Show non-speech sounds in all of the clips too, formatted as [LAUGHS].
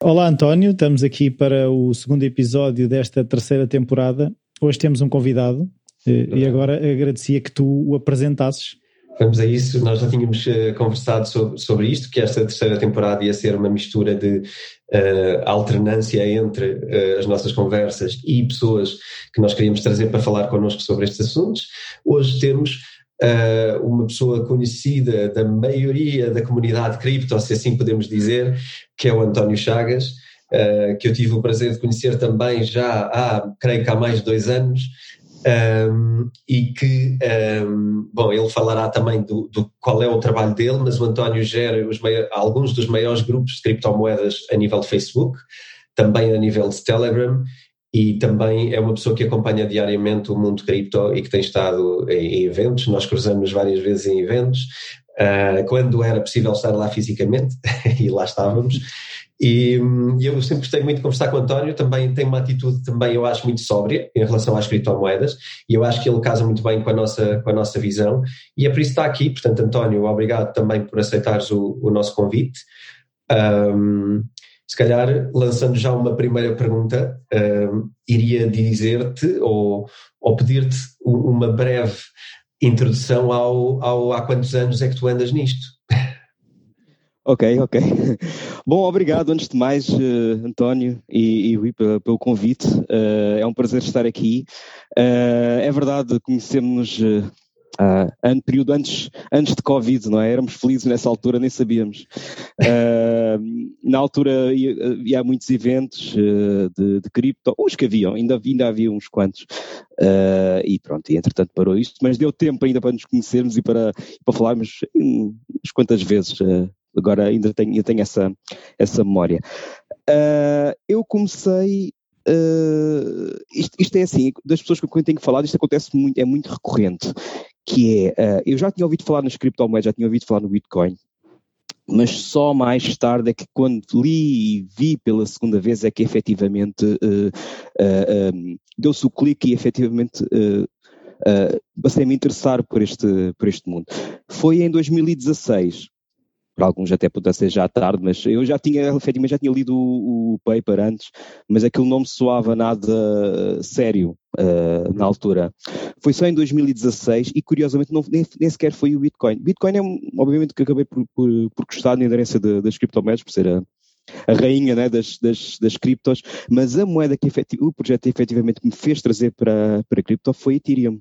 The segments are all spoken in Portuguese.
Olá António, estamos aqui para o segundo episódio desta terceira temporada. Hoje temos um convidado eh, e agora agradecia que tu o apresentasses. Vamos a isso, nós já tínhamos uh, conversado sobre, sobre isto, que esta terceira temporada ia ser uma mistura de uh, alternância entre uh, as nossas conversas e pessoas que nós queríamos trazer para falar connosco sobre estes assuntos. Hoje temos uma pessoa conhecida da maioria da comunidade cripto, se assim podemos dizer, que é o António Chagas, que eu tive o prazer de conhecer também já há, creio que há mais de dois anos, um, e que, um, bom, ele falará também do, do, qual é o trabalho dele, mas o António gera alguns dos maiores grupos de criptomoedas a nível de Facebook, também a nível de Telegram, e também é uma pessoa que acompanha diariamente o mundo cripto e que tem estado em, em eventos, nós cruzamos várias vezes em eventos, uh, quando era possível estar lá fisicamente, [LAUGHS] e lá estávamos, e, e, eu sempre gostei muito de conversar com o António, também tem uma atitude também eu acho muito sóbria em relação às criptomoedas e eu acho que ele casa muito bem com a nossa, com a nossa visão e é por isso que está aqui, portanto António, obrigado também por aceitares o, o nosso convite. Um, se calhar, lançando já uma primeira pergunta, um, iria dizer-te ou, ou pedir-te uma breve introdução ao, ao há quantos anos é que tu andas nisto? Ok, ok. [LAUGHS] Bom, obrigado antes de mais, uh, António e, e Rui, pelo, convite. Uh, é um prazer estar aqui. Uh, é verdade, conhecemos Uh, ano, período antes, antes de Covid, não é? Éramos felizes nessa altura, nem sabíamos. Uh, na altura ia, ia, muitos eventos uh, de, de cripto, os que haviam, ainda, ainda havia uns quantos. e pronto, e entretanto parou isto, mas deu tempo ainda para nos conhecermos e para, para falarmos umas quantas vezes agora ainda tenho, eu tenho essa, essa memória. Uh, eu comecei. Uh, isto, isto, é assim, das pessoas com quem tenho falado, isto acontece muito, é muito recorrente, que é, uh, eu já tinha ouvido falar nas criptomoedas, já tinha ouvido falar no Bitcoin, mas só mais tarde é que quando li e vi pela segunda vez é que efetivamente uh, uh, um, deu-se o clique e efetivamente uh, passei a me interessar por este, por este mundo. Foi em 2016 para alguns até pudesse ser já tarde, mas eu já tinha, efetivamente, já tinha lido o, o paper antes, mas aquilo não me soava nada sério uh, na altura. Foi só em 2016 e, curiosamente, não, nem, nem, sequer foi o Bitcoin. Bitcoin é, obviamente, que acabei por, por, por gostar da inerência de, das criptomoedas, por ser a, a rainha né, das, das, das criptos, mas a moeda que efetiv, o projeto efetivamente me fez trazer para, para cripto foi Ethereum.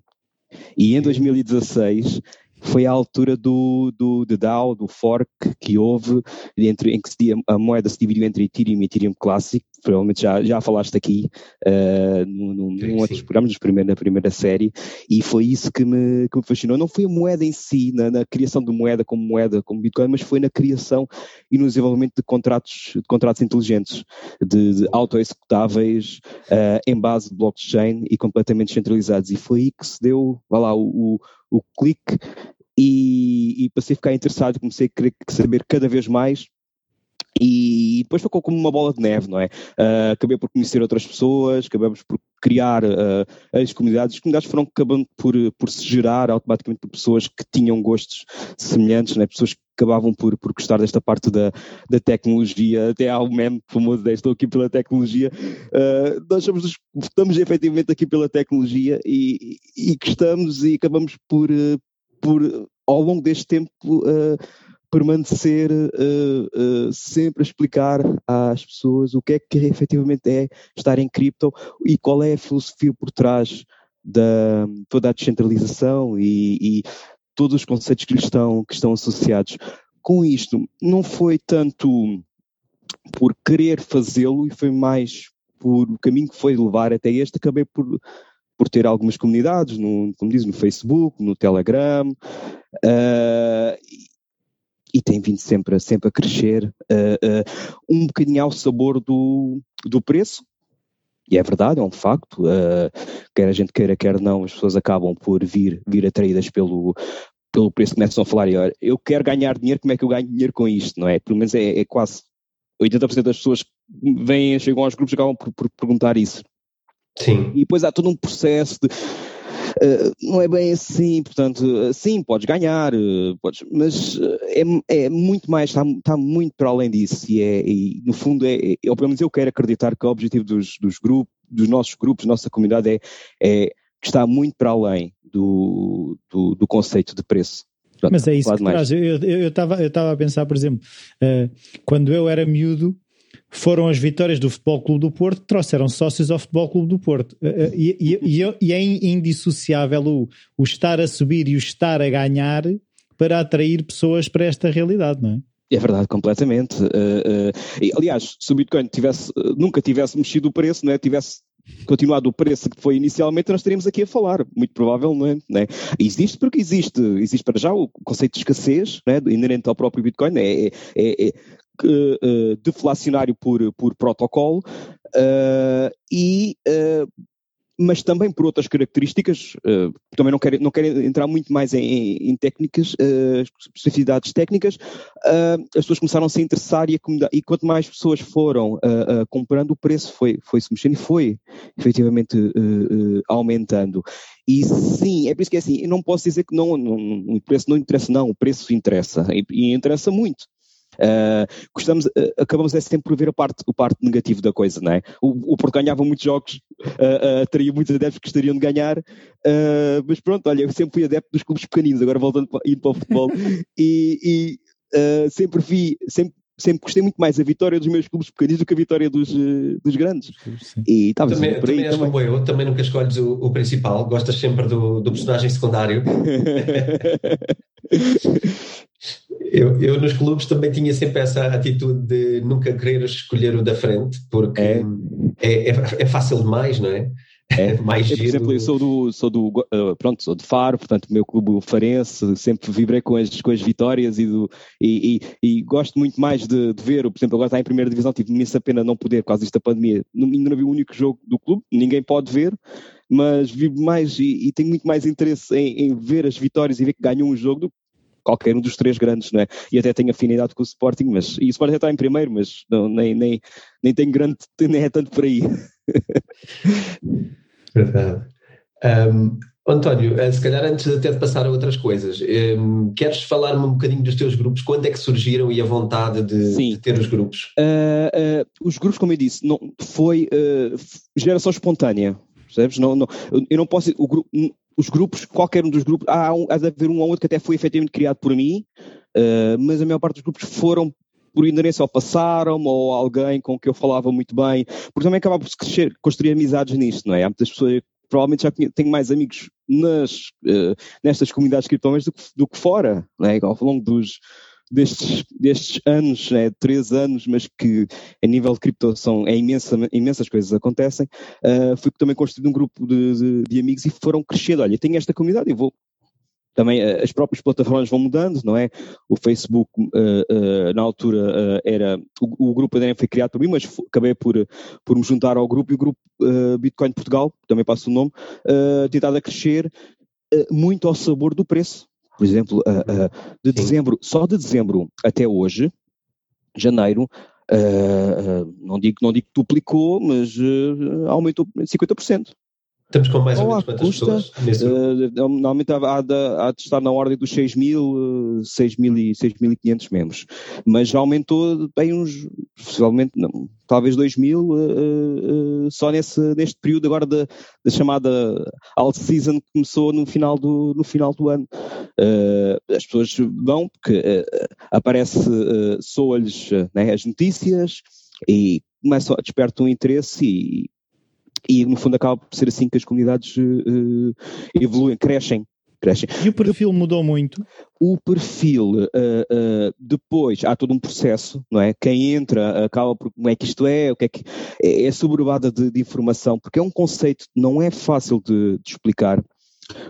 E em 2016 foi a altura do, do, do DAO, do fork que houve, entre, em que se, a moeda se dividiu entre Ethereum e Ethereum Classic, provavelmente já, já falaste aqui uh, num, num, sim, outros programas, nos primeiro, na primeira série, e foi isso que me, que me fascinou. Não foi a moeda em si, na, na, criação de moeda como moeda, como Bitcoin, mas foi na criação e no desenvolvimento de contratos, de contratos inteligentes, de, de auto-executáveis uh, em base de blockchain e completamente centralizados. E foi aí que se deu, vá lá, o, o, o clique e, e passei a ficar interessado, comecei a querer saber cada vez mais e depois ficou como uma bola de neve, não é? Uh, acabei por conhecer outras pessoas, acabamos por criar uh, as comunidades. As comunidades foram acabando por, por se gerar automaticamente por pessoas que tinham gostos semelhantes, não é? Pessoas que acabavam por, por gostar desta parte da, da tecnologia. Até há um meme famoso de estou aqui pela tecnologia. Uh, nós somos, estamos efetivamente aqui pela tecnologia e, e gostamos e acabamos por, por ao longo deste tempo permanecer uh, uh, sempre a explicar às pessoas o que é que efetivamente é estar em cripto e qual é a filosofia por trás da toda a descentralização e, e todos os conceitos que, estão, que estão associados. Com isto, não foi tanto por querer fazê-lo e foi mais por o caminho que foi levar até este, acabei por, por ter algumas comunidades, no, como diz, no Facebook, no Telegram, uh, e tem vindo sempre, sempre a crescer, uh, uh, um bocadinho ao sabor do, do preço, e é verdade, é um facto, uh, quer a gente queira, quer não, as pessoas acabam por vir, vir atraídas pelo, pelo preço, começam a falar, olha, eu quero ganhar dinheiro, como é que eu ganho dinheiro com isto, não é? Pelo menos é, é quase 80% das pessoas que vêm, chegam aos grupos acabam por, por perguntar isso. Sim. E depois há todo um processo de não é bem assim, portanto, sim, podes ganhar, podes, mas é, é muito mais, está, está muito para além disso e, é, e no fundo é, é, pelo menos eu quero acreditar que o objetivo dos, dos grupos, dos nossos grupos, nossa comunidade é, é que está muito para além do, do, do conceito de preço. Pronto, Mas é isso que traz. Eu estava eu, eu a pensar, por exemplo, uh, quando eu era miúdo, foram as vitórias do Futebol Clube do Porto que trouxeram sócios ao Futebol Clube do Porto. Uh, e, e, e, e, é indissociável o, o estar a subir e o estar a ganhar para atrair pessoas para esta realidade, não é? É verdade, completamente. Uh, uh, aliás, se o Bitcoin tivesse, nunca tivesse mexido o preço, não é? tivesse continuado o preço que foi inicialmente, nós estaríamos aqui a falar, muito provavelmente. Né? Existe porque existe, existe para já o conceito de escassez né, inerente ao próprio Bitcoin, é, é, é, é uh, deflacionário por, por protocolo uh, e uh, mas também por outras características, uh, também não quero, não quero entrar muito mais em, em técnicas, uh, especificidades técnicas, uh, as pessoas começaram a se interessar e, a e quanto mais pessoas foram comprando, o preço foi, foi se mexendo e foi efetivamente aumentando. E sim, é por isso que é assim, eu não posso dizer que não, não, o preço não interessa, não, o preço interessa, e, e interessa muito. Uh, gostamos, uh, acabamos é sempre por ver a parte, o parte negativo da coisa, não é? O, o Porto ganhava muitos jogos, uh, uh, teria muitos adeptos que gostariam de ganhar, mas pronto, olha, eu sempre fui adepto dos clubes pequeninos, agora voltando para, indo para o futebol, [LAUGHS] e, e sempre vi, sempre sempre gostei muito mais a vitória dos meus clubes pequeninos do que a vitória dos, dos grandes. Sim. E estava também, por aí também. És como eu, também nunca escolhes o, o principal, gostas sempre do, do personagem secundário. [LAUGHS] Eu, eu, nos clubes também tinha sempre essa atitude de nunca querer escolher o da frente, porque é, é, é, é fácil demais, não é? É, [LAUGHS] mais eu, por exemplo, eu sou do, sou do uh, pronto, sou de Faro, portanto, o meu clube farense, sempre vibrei com as, com as vitórias e, do, e, e, e gosto muito mais de, de, ver, por exemplo, agora está em primeira divisão, tive imensa pena não poder, quase esta pandemia, não, ainda não vi o único jogo do clube, ninguém pode ver, mas vivo mais e, e tenho muito mais interesse em, em, ver as vitórias e ver que ganham um jogo do que qualquer um dos três grandes, não é? E até tenho afinidade com o Sporting, mas, e o Sporting está em primeiro, mas não, nem, nem, nem tem grande, [LAUGHS] nem é tanto por aí. [LAUGHS] Verdade. Um, António, eh, se calhar antes até de passar a outras coisas, um, queres falar-me um bocadinho dos teus grupos? Quando é que surgiram e a vontade de, de ter os grupos? Uh, uh, os grupos, como eu disse, não, foi uh, geração espontânea, percebes? Não, não, eu não posso, os grupos, qualquer um dos grupos, há, um, há de haver um ou outro que até foi efetivamente criado por mim, uh, mas a maior parte dos grupos foram por inerência ou passaram ou alguém com que eu falava muito bem, porque também acabava por crescer, construir amizades nisto, não é? Há muitas pessoas, provavelmente já tenho mais amigos nas, uh, nestas comunidades criptomoedas do, do que fora, não é? Ao longo dos, destes, destes anos, né, três anos, mas que a nível de cripto são, é imensa, imensas coisas acontecem, uh, fui também construído um grupo de, de, de, amigos e foram crescendo. Olha, tenho esta comunidade, eu vou. Também uh, as próprias plataformas vão mudando, não é? O Facebook, uh, na altura, era. O, o, grupo ainda foi criado por mim, mas acabei por, por me juntar ao grupo e o grupo Bitcoin Portugal, também passa o nome, uh, tentado a crescer muito ao sabor do preço por exemplo, uh, uh, de dezembro, só de dezembro até hoje, janeiro, uh, não, digo, não digo que duplicou, mas aumentou 50%. Estamos com mais ou, ou menos quantas custa, pessoas? Nesse... Uh, normalmente há de, há de, estar na ordem dos 6 mil, 6.500 membros. Mas já aumentou bem uns, possivelmente, não, talvez 2 mil, uh, uh, só nesse, neste período agora da, da chamada alt season que começou no final do, no final do ano. as pessoas vão porque aparece, soa-lhes né, as notícias e começam a despertar um interesse e e no fundo acaba por ser assim que as comunidades uh, evoluem, crescem. Crescem. E o perfil mudou muito? O perfil, uh, uh, depois há todo um processo, não é? Quem entra acaba por como é que isto é, o que é que é, é sobrevada de, de, informação, porque é um conceito que não é fácil de, de explicar,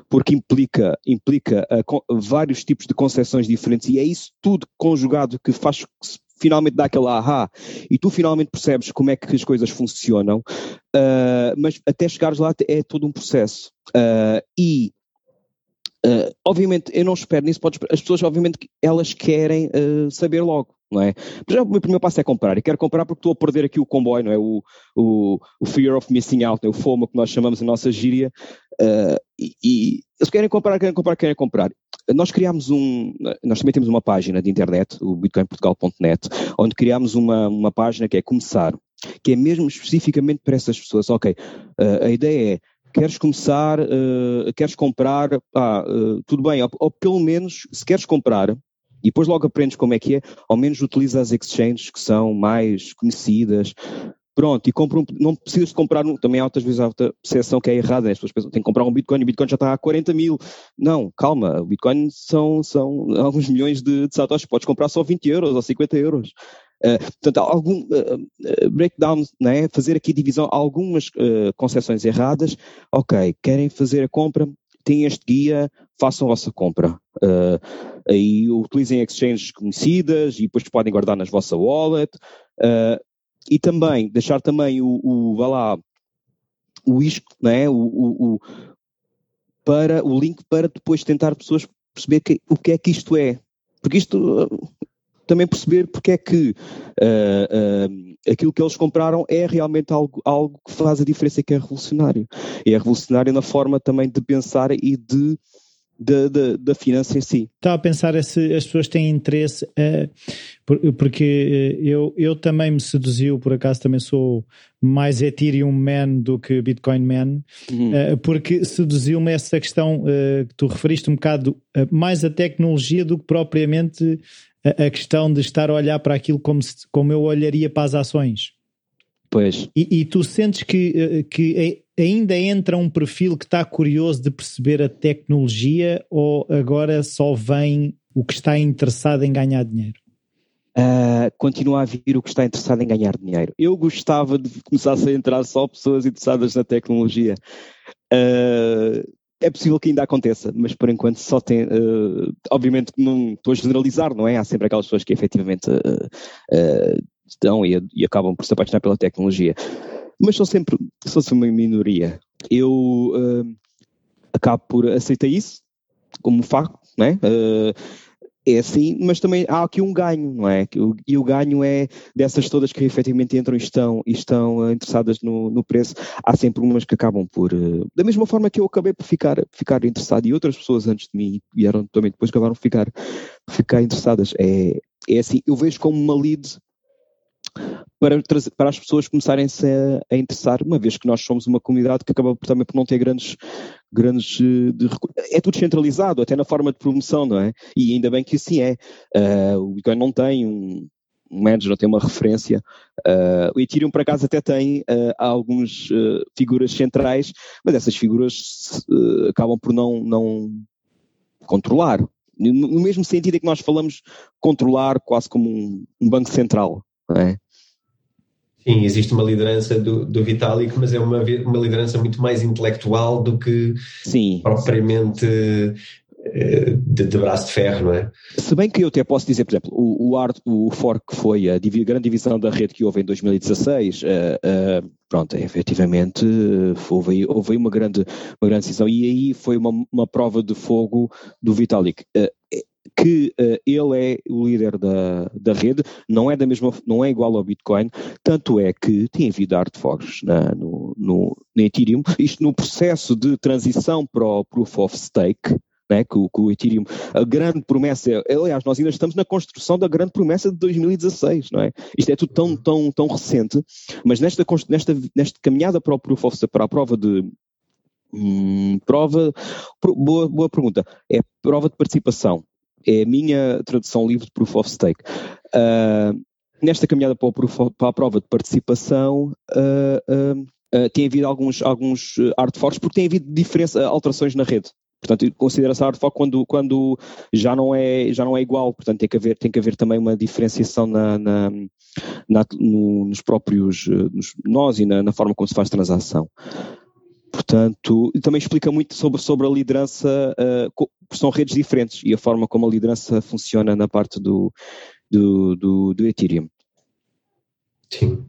porque implica, implica uh, vários tipos de concepções diferentes e é isso tudo conjugado que faz que se finalmente dá aquele ahá e tu finalmente percebes como é que as coisas funcionam, uh, mas até chegares lá é todo um processo. Uh, e uh, obviamente, eu não espero nisso, as pessoas, obviamente, elas querem uh, saber logo, não é? Mas o meu primeiro passo é comprar, e quero comprar porque estou a perder aqui o comboio, não é? O, o, o fear of missing out, é? o FOMO que nós chamamos a nossa gíria, uh, e, e eles querem comprar, querem comprar, querem comprar. Nós criámos um, nós também temos uma página de internet, o bitcoinportugal.net, onde criámos uma, uma página que é começar, que é mesmo especificamente para essas pessoas. Ok, uh, a ideia é queres começar, uh, queres comprar, ah, uh, tudo bem, ou, ou, pelo menos, se queres comprar, e depois logo aprendes como é que é, ao menos utiliza as exchanges que são mais conhecidas, pronto, e compra um, não precisas de comprar um, também há outras vezes há outra percepção que é errada, né? as pessoas pensam, tem que comprar um Bitcoin, e o Bitcoin já está a 40 mil, não, calma, o Bitcoin são, são [LAUGHS] alguns milhões de, de satoshis, podes comprar só 20 euros ou 50 euros, Uh, portanto, algum uh, breakdown, né? fazer aqui divisão, algumas uh, concessões erradas, ok, querem fazer a compra, têm este guia, façam a vossa compra. Uh, aí utilizem exchanges conhecidas e depois podem guardar nas vossa wallet. Uh, e também, deixar também o, o vá lá, o isco, né? o, o, o, para, o link para depois tentar pessoas perceber que, o que é que isto é. Porque isto também perceber porque é que uh, uh, aquilo que eles compraram é realmente algo, algo que faz a diferença e que é revolucionário. E é revolucionário na forma também de pensar e de da, da, da finança em si. Estava a pensar se as pessoas têm interesse, uh, porque eu, eu também me seduziu, por acaso também sou mais Ethereum man do que Bitcoin man, uhum. uh, porque seduziu-me essa questão uh, que tu referiste um bocado, mais a tecnologia do que propriamente a, questão de estar a olhar para aquilo como, se, como eu olharia para as ações. Pois. E, e tu sentes que, eh, que ainda entra um perfil que está curioso de perceber a tecnologia ou agora só vem o que está interessado em ganhar dinheiro? Uh, continua a vir o que está interessado em ganhar dinheiro. Eu gostava de começar a entrar só pessoas interessadas na tecnologia. Uh, é possível que ainda aconteça, mas por enquanto só tem. Uh, obviamente não estou a generalizar, não é? Há sempre aquelas pessoas que efetivamente estão e, e, acabam por se apaixonar pela tecnologia. Mas são sempre, são sempre uma minoria. Eu acabo por aceitar isso como facto, não é? é assim, mas também há aqui um ganho, não é? E o ganho é dessas todas que efetivamente entram e estão, e estão uh, interessadas no, no, preço, há sempre umas que acabam por, uh, da mesma forma que eu acabei por ficar, ficar interessado e outras pessoas antes de mim vieram também depois acabaram por ficar, ficar interessadas. É, é assim, eu vejo como uma lead para, para as pessoas começarem-se a, a, interessar, uma vez que nós somos uma comunidade que acaba também por não ter grandes, grandes eh, de, é tudo centralizado, até na forma de promoção, não é? E ainda bem que assim é. Uh, o Bitcoin não tem um, um manager, não tem uma referência. Uh, o Ethereum, por acaso, até tem uh, algumas uh, figuras centrais, mas essas figuras acabam por não, não controlar. No mesmo sentido em que nós falamos controlar quase como um, um banco central, é? Sim, existe uma liderança do, do Vitalik, mas é uma, uma liderança muito mais intelectual do que Sim. propriamente eh, de, de, braço de ferro, não é? Se bem que eu até posso dizer, por exemplo, o, o, art, o fork que foi a div grande divisão da rede que houve em 2016, uh, uh, pronto, efetivamente houve, houve uma, grande, uma grande decisão e aí foi uma, uma prova de fogo do Vitalik. Uh, que uh, ele é o líder da, da rede, não é da mesma, não é igual ao Bitcoin, tanto é que tem havido artefactos na, no, no, no Ethereum, isto no processo de transição para o Proof of Stake, né, que, o, que o Ethereum, a grande promessa, aliás, nós ainda estamos na construção da grande promessa de 2016, não é? Isto é tudo tão, tão, tão recente, mas nesta, nesta, nesta caminhada para o Proof of para a prova de, hum, prova, boa, boa pergunta, é prova de participação é a minha tradução livre de Proof of Stake. Uh, nesta caminhada para, o, para, a prova de participação, uh, uh, tem havido alguns, alguns artefactos, porque tem havido diferença, alterações na rede. Portanto, considera-se artefact quando, quando já, não é, já não é igual, portanto tem que haver, tem que haver também uma diferenciação na, na, na no, nos próprios nos, nós e na, na, forma como se faz transação. Portanto, também explica muito sobre, sobre a liderança, uh, são redes diferentes e a forma como a liderança funciona na parte do, do, do, do Ethereum. Sim.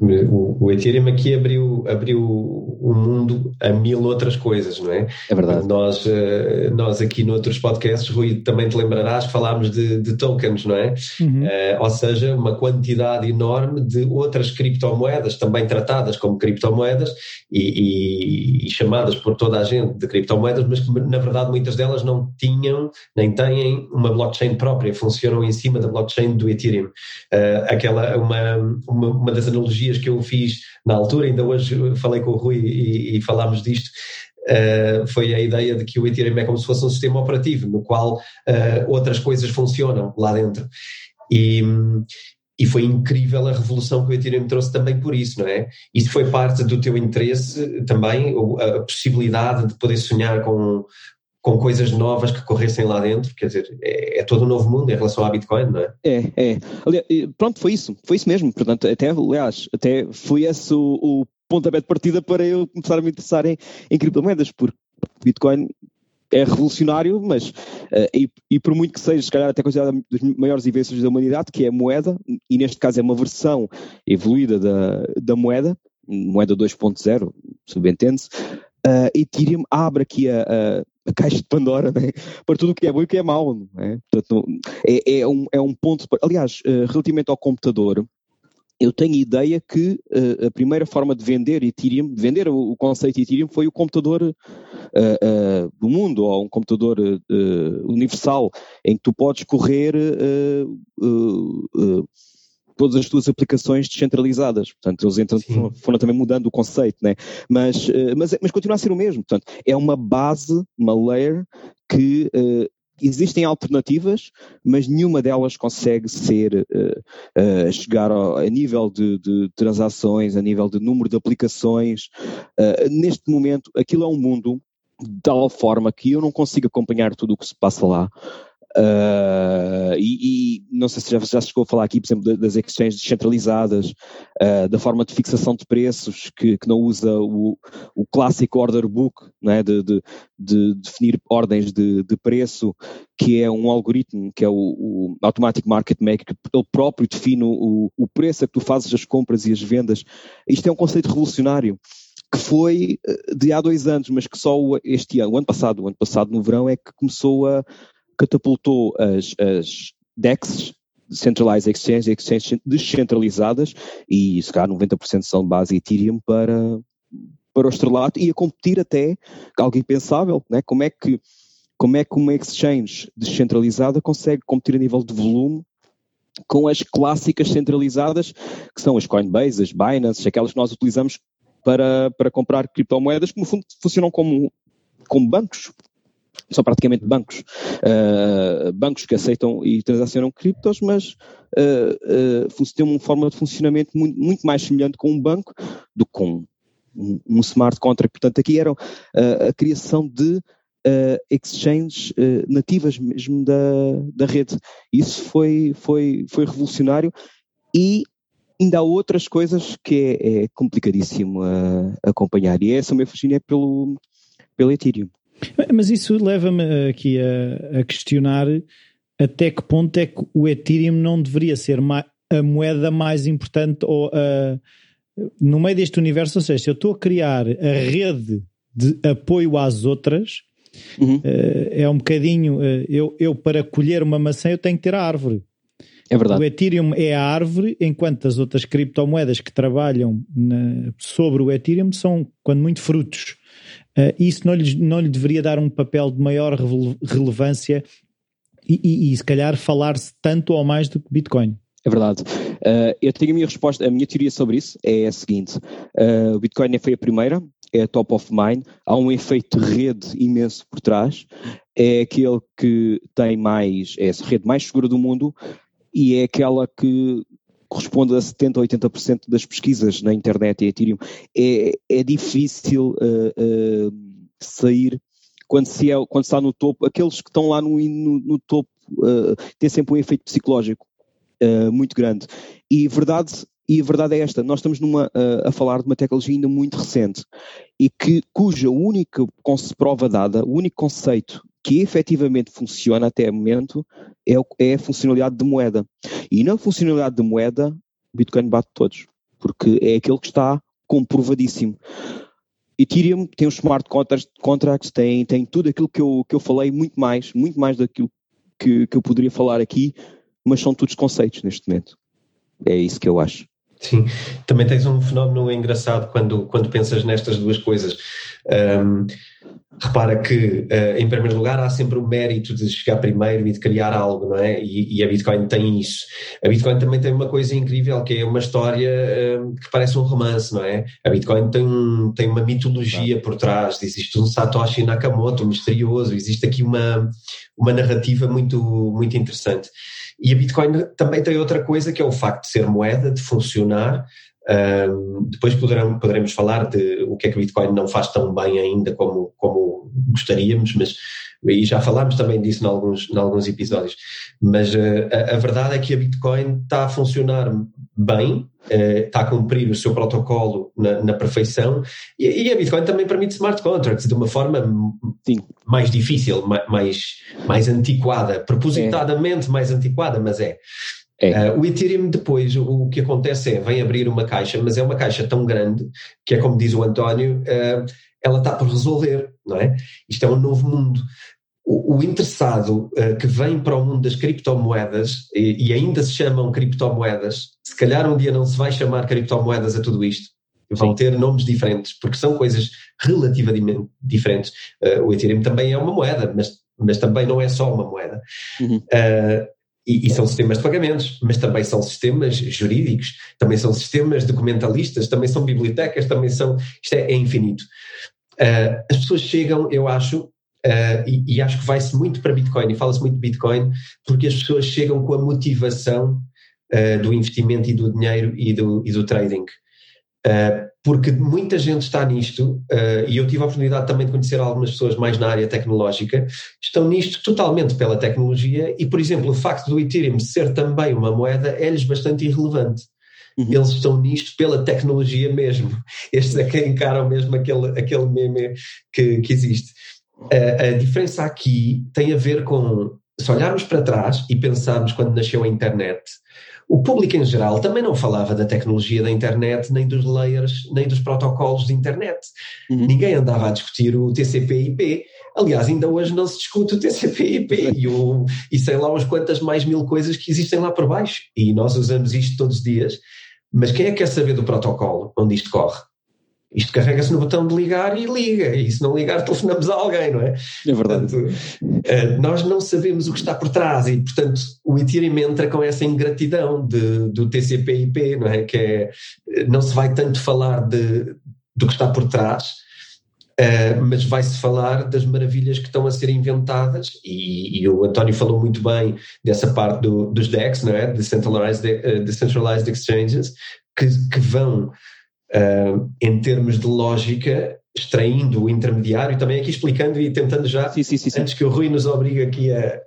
O, o Ethereum aqui abriu, abriu o mundo a mil outras coisas, não é? É verdade. Nós, eh, nós aqui noutros podcasts, Rui, também te lembrarás, falámos de, de tokens, não é? Uhum. Uh, ou seja, uma quantidade enorme de outras criptomoedas, também tratadas como criptomoedas e, e, e chamadas por toda a gente de criptomoedas, mas que na verdade muitas delas não tinham nem têm uma blockchain própria, funcionam em cima da blockchain do Ethereum. Uh, aquela, uma, uma, uma das analogias que eu fiz na altura, ainda hoje falei com o Rui e, e falámos disto, Uh, foi a ideia de que o Ethereum é como se fosse um sistema operativo no qual uh, outras coisas funcionam lá dentro. E, e foi incrível a revolução que o Ethereum trouxe também por isso, não é? Isso foi parte do teu interesse também, a possibilidade de poder sonhar com, com coisas novas que corressem lá dentro, quer dizer, é, é, todo um novo mundo em relação à Bitcoin, não é? É, é. Aliás, pronto, foi isso, foi isso mesmo. Portanto, até, aliás, até foi esse o, o pontapé de partida para eu começar a me interessar em, em criptomoedas, porque Bitcoin é revolucionário, mas uh, e, e, por muito que seja, se calhar até considerado das maiores invenções da humanidade, que é a moeda, e neste caso é uma versão evoluída da, da moeda, moeda 2.0, subentende-se, uh, Ethereum abre aqui a, a, [LAUGHS] caixa de Pandora né? para tudo o que é bom e o que é mau. É? Portanto, é, é, um, é um ponto. Aliás, uh, relativamente ao computador, eu tenho ideia que uh, a primeira forma de vender Ethereum, de vender o, conceito Ethereum foi o computador uh, uh, do mundo, ou um computador universal, em que tu podes correr todas as tuas aplicações descentralizadas. Portanto, eles entram, foram, foram, também mudando o conceito, né? mas, mas, mas continua a ser o mesmo. Portanto, é uma base, uma layer que existem alternativas, mas nenhuma delas consegue ser uh, uh, chegar ao, a nível de, de, transações, a nível de número de aplicações. Uh, neste momento, aquilo é um mundo de tal forma que eu não consigo acompanhar tudo o que se passa lá. Uh, e, e, não sei se já, já chegou a falar aqui, por exemplo, das exchanges descentralizadas, uh, da forma de fixação de preços, que, que não usa o, o clássico order book, é? de, de, de, definir ordens de, de, preço, que é um algoritmo, que é o, o Automatic Market Maker, que ele próprio define o, o preço a que tu fazes as compras e as vendas. Isto é um conceito revolucionário que foi eh, de há dois anos, mas que só este ano, o ano passado, o ano passado no verão é que começou a, catapultou as, as DEXs, Centralized Exchange, exchanges descentralizadas, e se calhar 90% são de base Ethereum para, para o estrelato, e a competir até, algo impensável, né? como é que como é que uma exchange descentralizada consegue competir a nível de volume com as clássicas centralizadas, que são as Coinbase, as Binance, aquelas que nós utilizamos para, para comprar criptomoedas, que no fundo funcionam como, como bancos, são praticamente bancos, uh, bancos que aceitam e transacionam criptos, mas uh, uh, têm uma forma de funcionamento muito, muito, mais semelhante com um banco do que com um, um smart contract. Portanto, aqui era a criação de exchanges nativas mesmo da, da rede. Isso foi, foi, foi revolucionário e ainda há outras coisas que é, é complicadíssimo acompanhar e essa meu fascínio é pelo, pelo Ethereum. Mas isso leva-me aqui a, a, questionar até que ponto é que o Ethereum não deveria ser a moeda mais importante ou a, no meio deste universo, ou seja, se eu estou a criar a rede de apoio às outras, uhum. Eh, é um bocadinho, eh, eu, eu para colher uma maçã eu tenho que ter a árvore. É verdade. O Ethereum é a árvore, enquanto as outras criptomoedas que trabalham na, sobre o Ethereum são, quando muito, frutos. Uh, isso não lhe, não lhe deveria dar um papel de maior relevância e, e, e se calhar falar-se tanto ou mais do que Bitcoin. É verdade. Uh, eu tenho a minha resposta, a minha teoria sobre isso é a seguinte: uh, o Bitcoin foi a primeira, é a top of mind, há um efeito de rede imenso por trás, é aquele que tem mais, é a rede mais segura do mundo e é aquela que corresponde a 70% ou 80% das pesquisas na internet e Ethereum, é, é difícil uh, uh, sair quando se, é, quando se está no topo. Aqueles que estão lá no, no, no topo uh, têm sempre um efeito psicológico muito grande. E verdade e a verdade é esta, nós estamos numa, uh, a falar de uma tecnologia ainda muito recente e que, cuja única prova dada, o único conceito que efetivamente funciona até o momento é, é a funcionalidade de moeda. E na funcionalidade de moeda, Bitcoin bate todos. porque é aquele que está comprovadíssimo. Ethereum tem os smart contracts, tem, tem tudo aquilo que eu, que eu falei, muito mais, muito mais daquilo que, que eu poderia falar aqui, mas são todos conceitos neste momento. É isso que eu acho. Sim, também tens um fenómeno engraçado quando, quando pensas nestas duas coisas. Um, repara que, uh, em primeiro lugar, há sempre o mérito de chegar primeiro e de criar algo, não é? E, e, a Bitcoin tem isso. A Bitcoin também tem uma coisa incrível, que é uma história uh, que parece um romance, não é? A Bitcoin tem, tem uma mitologia por trás, existe um Satoshi Nakamoto misterioso, existe aqui uma, uma narrativa muito, muito interessante. E a Bitcoin também tem outra coisa que é o facto de ser moeda, de funcionar. Um, depois poderão, poderemos falar de o que é que o Bitcoin não faz tão bem ainda como, como gostaríamos, mas e já falámos também disso em alguns, em alguns episódios. Mas uh, a, a, verdade é que a Bitcoin está a funcionar bem, uh, está a cumprir o seu protocolo na, na perfeição, e, e, a Bitcoin também permite smart contracts de uma forma Sim. mais difícil, mais, mais antiquada, propositadamente é. mais antiquada, mas é. É. Uh, o Ethereum depois, o, o, que acontece é, vem abrir uma caixa, mas é uma caixa tão grande que é como diz o António, uh, ela está por resolver, não é? Isto é um novo mundo o, interessado uh, que vem para o mundo das criptomoedas e, e, ainda se chamam criptomoedas, se calhar um dia não se vai chamar criptomoedas a tudo isto. Vão Sim. ter nomes diferentes, porque são coisas relativamente diferentes. O Ethereum também é uma moeda, mas, mas também não é só uma moeda. Uhum. Uh, e, e, são sistemas de pagamentos, mas também são sistemas jurídicos, também são sistemas documentalistas, também são bibliotecas, também são. Isto é, é infinito. Uh, as pessoas chegam, eu acho, Uh, e, e, acho que vai-se muito para Bitcoin e fala-se muito de Bitcoin porque as pessoas chegam com a motivação uh, do investimento e do dinheiro e do, e do trading. Uh, porque muita gente está nisto, e eu tive a oportunidade também de conhecer algumas pessoas mais na área tecnológica, estão nisto totalmente pela tecnologia e, por exemplo, o facto do Ethereum ser também uma moeda é-lhes bastante irrelevante. Uhum. Eles estão nisto pela tecnologia mesmo. Estes é que encaram mesmo aquele, aquele meme que, que existe. A, a diferença aqui tem a ver com, se olharmos para trás e pensarmos quando nasceu a internet, o público em geral também não falava da tecnologia da internet, nem dos layers, nem dos protocolos de internet. Uhum. Ninguém andava a discutir o TCP/IP. Aliás, ainda hoje não se discute o TCP/IP [LAUGHS] e, o, e sei lá umas quantas mais mil coisas que existem lá por baixo. E nós usamos isto todos os dias. Mas quem é que quer saber do protocolo onde isto corre? Isto carrega-se no botão de ligar e liga, e se não ligar, telefonamos a alguém, não é? É verdade. Portanto, eh, nós não sabemos o que está por trás, e portanto o Ethereum entra com essa ingratidão de, do TCP/IP, não é? Que é, não se vai tanto falar de, do que está por trás, Uh, mas vai-se falar das maravilhas que estão a ser inventadas, e, e o António falou muito bem dessa parte do, dos DEX, não é? Decentralized, uh, Decentralized Exchanges, que, que vão uh, em termos de lógica, extraindo o intermediário, também aqui explicando e tentando já, sim, sim, sim, antes que o Rui nos obrigue aqui a,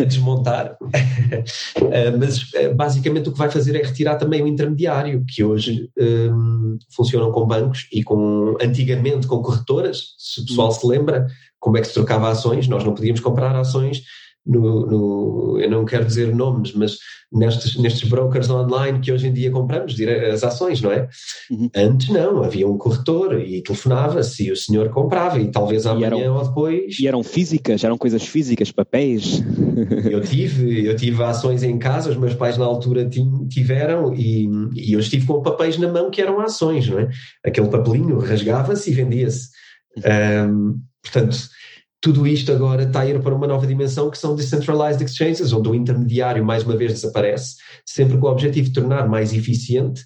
a desmontar, uh, [LAUGHS] mas uh, basicamente o que vai fazer é retirar também o intermediário, que hoje um, funcionam com bancos e com, antigamente com corretoras, se o pessoal se lembra, como é que se trocava ações, nós não podíamos comprar ações no, no, eu não quero dizer nomes, mas nestes, nestes brokers online que hoje em dia compramos as ações, não é? Uhum. Antes não, havia um corretor e telefonava-se e o senhor comprava e talvez amanhã e eram, ou depois. E eram físicas, eram coisas físicas, papéis. Eu tive, eu tive ações em casa, os meus pais na altura tiveram e, e eu estive com papéis na mão que eram ações, não é? Aquele papelinho rasgava-se e vendia-se. Um, portanto, tudo isto agora está a ir para uma nova dimensão que são decentralized exchanges, onde o intermediário mais uma vez desaparece, sempre com o objetivo de tornar mais eficiente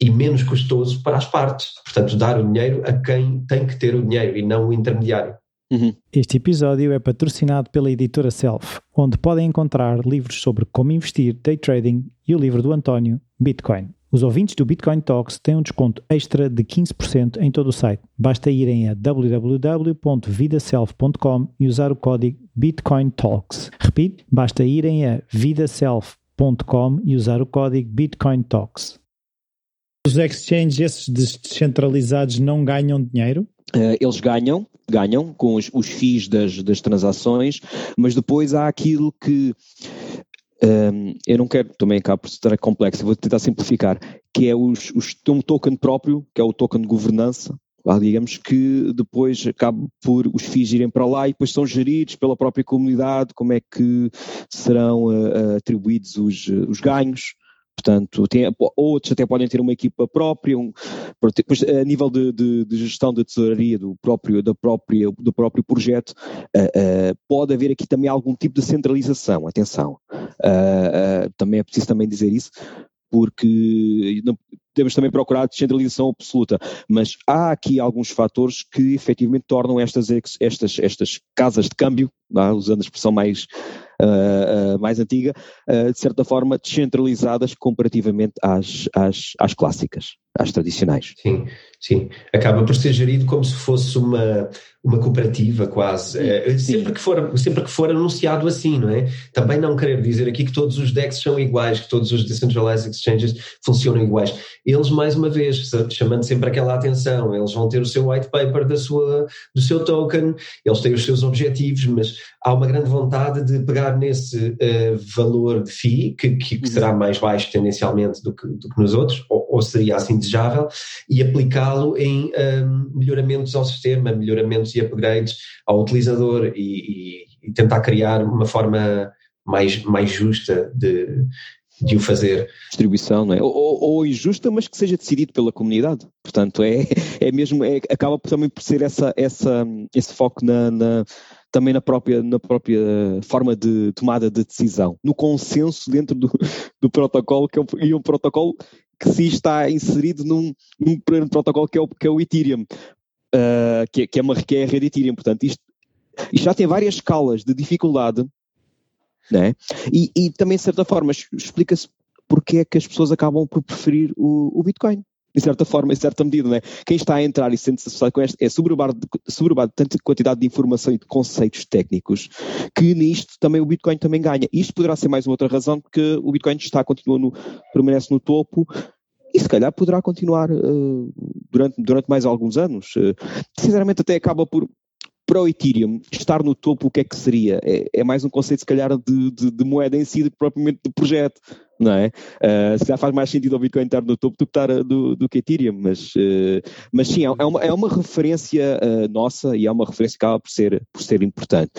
e menos custoso para as partes. Portanto, dar o dinheiro a quem tem que ter o dinheiro e não o intermediário. Uhum. Este episódio é patrocinado pela editora Self, onde podem encontrar livros sobre como investir, day trading e o livro do António, Bitcoin. Os ouvintes do Bitcoin Talks têm um desconto extra de 15% em todo o site. Basta irem a www.vidaself.com e usar o código Bitcoin Talks. Repito, basta irem a vidaself.com e usar o código Bitcoin Talks. Os exchanges esses descentralizados não ganham dinheiro? Uh, eles ganham, ganham com os, os FIIs das, das transações, mas depois há aquilo que um, eu não quero também cá por estar complexo, vou tentar simplificar, que é os, os, tem um token próprio, que é o token de governança, digamos que depois acaba por os FIIs irem para lá e depois são geridos pela própria comunidade, como é que serão uh, atribuídos os, os ganhos, Portanto, tem, outros até podem ter uma equipa própria, um, depois, a nível de, de, de, gestão da tesouraria do próprio, da própria, do próprio projeto, uh, uh, pode haver aqui também algum tipo de centralização, atenção. Uh, também é preciso também dizer isso, porque não, temos também procurar descentralização absoluta, mas há aqui alguns fatores que efetivamente tornam estas, estas, estas casas de câmbio, usando a expressão mais uh, uh, mais antiga, uh, de certa forma descentralizadas comparativamente às, às, às clássicas, às tradicionais. Sim, sim. Acaba por ser gerido como se fosse uma, uma cooperativa quase. Sim, sempre, Que for, sempre que for anunciado assim, não é? Também não querer dizer aqui que todos os DEX são iguais, que todos os Decentralized Exchanges funcionam iguais. Eles, mais uma vez, chamando sempre aquela atenção, eles vão ter o seu white paper da sua, do seu token, eles têm os seus objetivos, mas há uma grande vontade de pegar nesse uh, valor de FII, que, que, que, será mais baixo tendencialmente do que, do que nos outros, ou, ou, seria assim desejável, e aplicá-lo em um, ehm, melhoramentos ao sistema, melhoramentos e upgrades ao utilizador e, e, e tentar criar uma forma mais, mais justa de, de o fazer. Distribuição, não é? Ou, ou, injusta, mas que seja decidido pela comunidade. Portanto, é, é mesmo, é, acaba também por ser essa, essa, esse foco na, na também na própria, na própria forma de tomada de decisão, no consenso dentro do, [LAUGHS] do protocolo, que é um, e um protocolo que se está inserido num, num protocolo que é o, que é o Ethereum, uh, que, é, que, é uma, que é a rede Ethereum. Portanto, isto, isto já tem várias escalas de dificuldade, né? e, e também, de certa forma, explica-se porque é que as pessoas acabam por preferir o, o Bitcoin em certa forma, em certa medida, né? Quem está a entrar e sente-se associado com este é sobrevado de tanta quantidade de informação e de conceitos técnicos que nisto também o Bitcoin também ganha. Isto poderá ser mais uma outra razão porque o Bitcoin está, continua no, permanece no topo e se calhar poderá continuar uh, durante, durante mais alguns anos. Uh, sinceramente até acaba por para o Ethereum, estar no topo, o que é que seria? É, é mais um conceito, se calhar, de, de, de, moeda em si propriamente de projeto, não é? Uh, se calhar faz mais sentido o Bitcoin estar no topo do que, estar, do, do que Ethereum, mas, uh, mas sim, é, é uma, é uma referência uh, nossa e é uma referência que acaba por ser, por ser importante.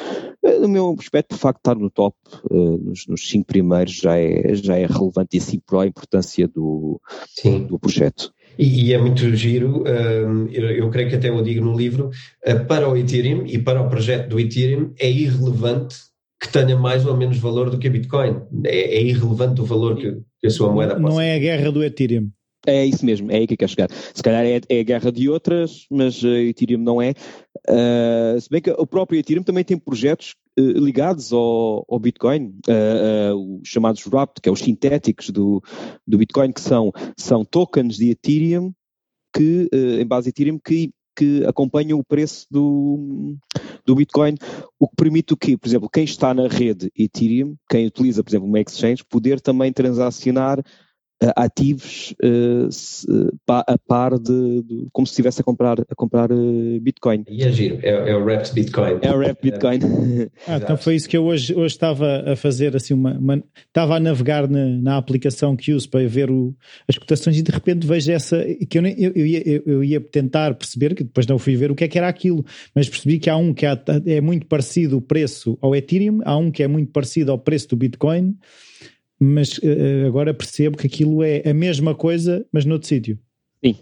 no meu aspecto, de facto, estar no top, nos, nos, cinco primeiros, já é, já é relevante e assim por a importância do, sim. do projeto. E, e, é muito giro, um, eu, eu, creio que até eu digo no livro, uh, para o Ethereum e para o projeto do Ethereum é irrelevante que tenha mais ou menos valor do que a Bitcoin. É, é irrelevante o valor que, que, a sua moeda possa Não é a guerra do Ethereum. É isso mesmo, é aí que quer chegar. Se calhar é, é, a guerra de outras, mas a Ethereum não é. Uh, se bem que o próprio Ethereum também tem projetos uh, ligados ao, ao Bitcoin, uh, os chamados Wrapped, que é os sintéticos do, do Bitcoin, que são, são tokens de Ethereum, que, em base Ethereum, que, que acompanham o preço do, do Bitcoin, o que permite o quê? Por exemplo, quem está na rede Ethereum, quem utiliza, por exemplo, uma exchange, poder também transacionar ativos uh, se, a par de, de, como se estivesse a comprar, a comprar uh, Bitcoin. E é giro, é, é o Wrapped Bitcoin. É o Wrapped [LAUGHS] Bitcoin. ah, então foi isso que eu hoje, hoje estava a fazer, assim, uma, uma estava a navegar na, na aplicação que uso para ver o, as cotações e de repente vejo essa, que eu, eu, eu, ia, eu ia tentar perceber, que depois não fui ver o que é que era aquilo, mas percebi que há um que há, é muito parecido o preço ao Ethereum, há um que é muito parecido ao preço do Bitcoin, mas uh, agora percebo que aquilo é a mesma coisa, mas noutro sítio. Sim.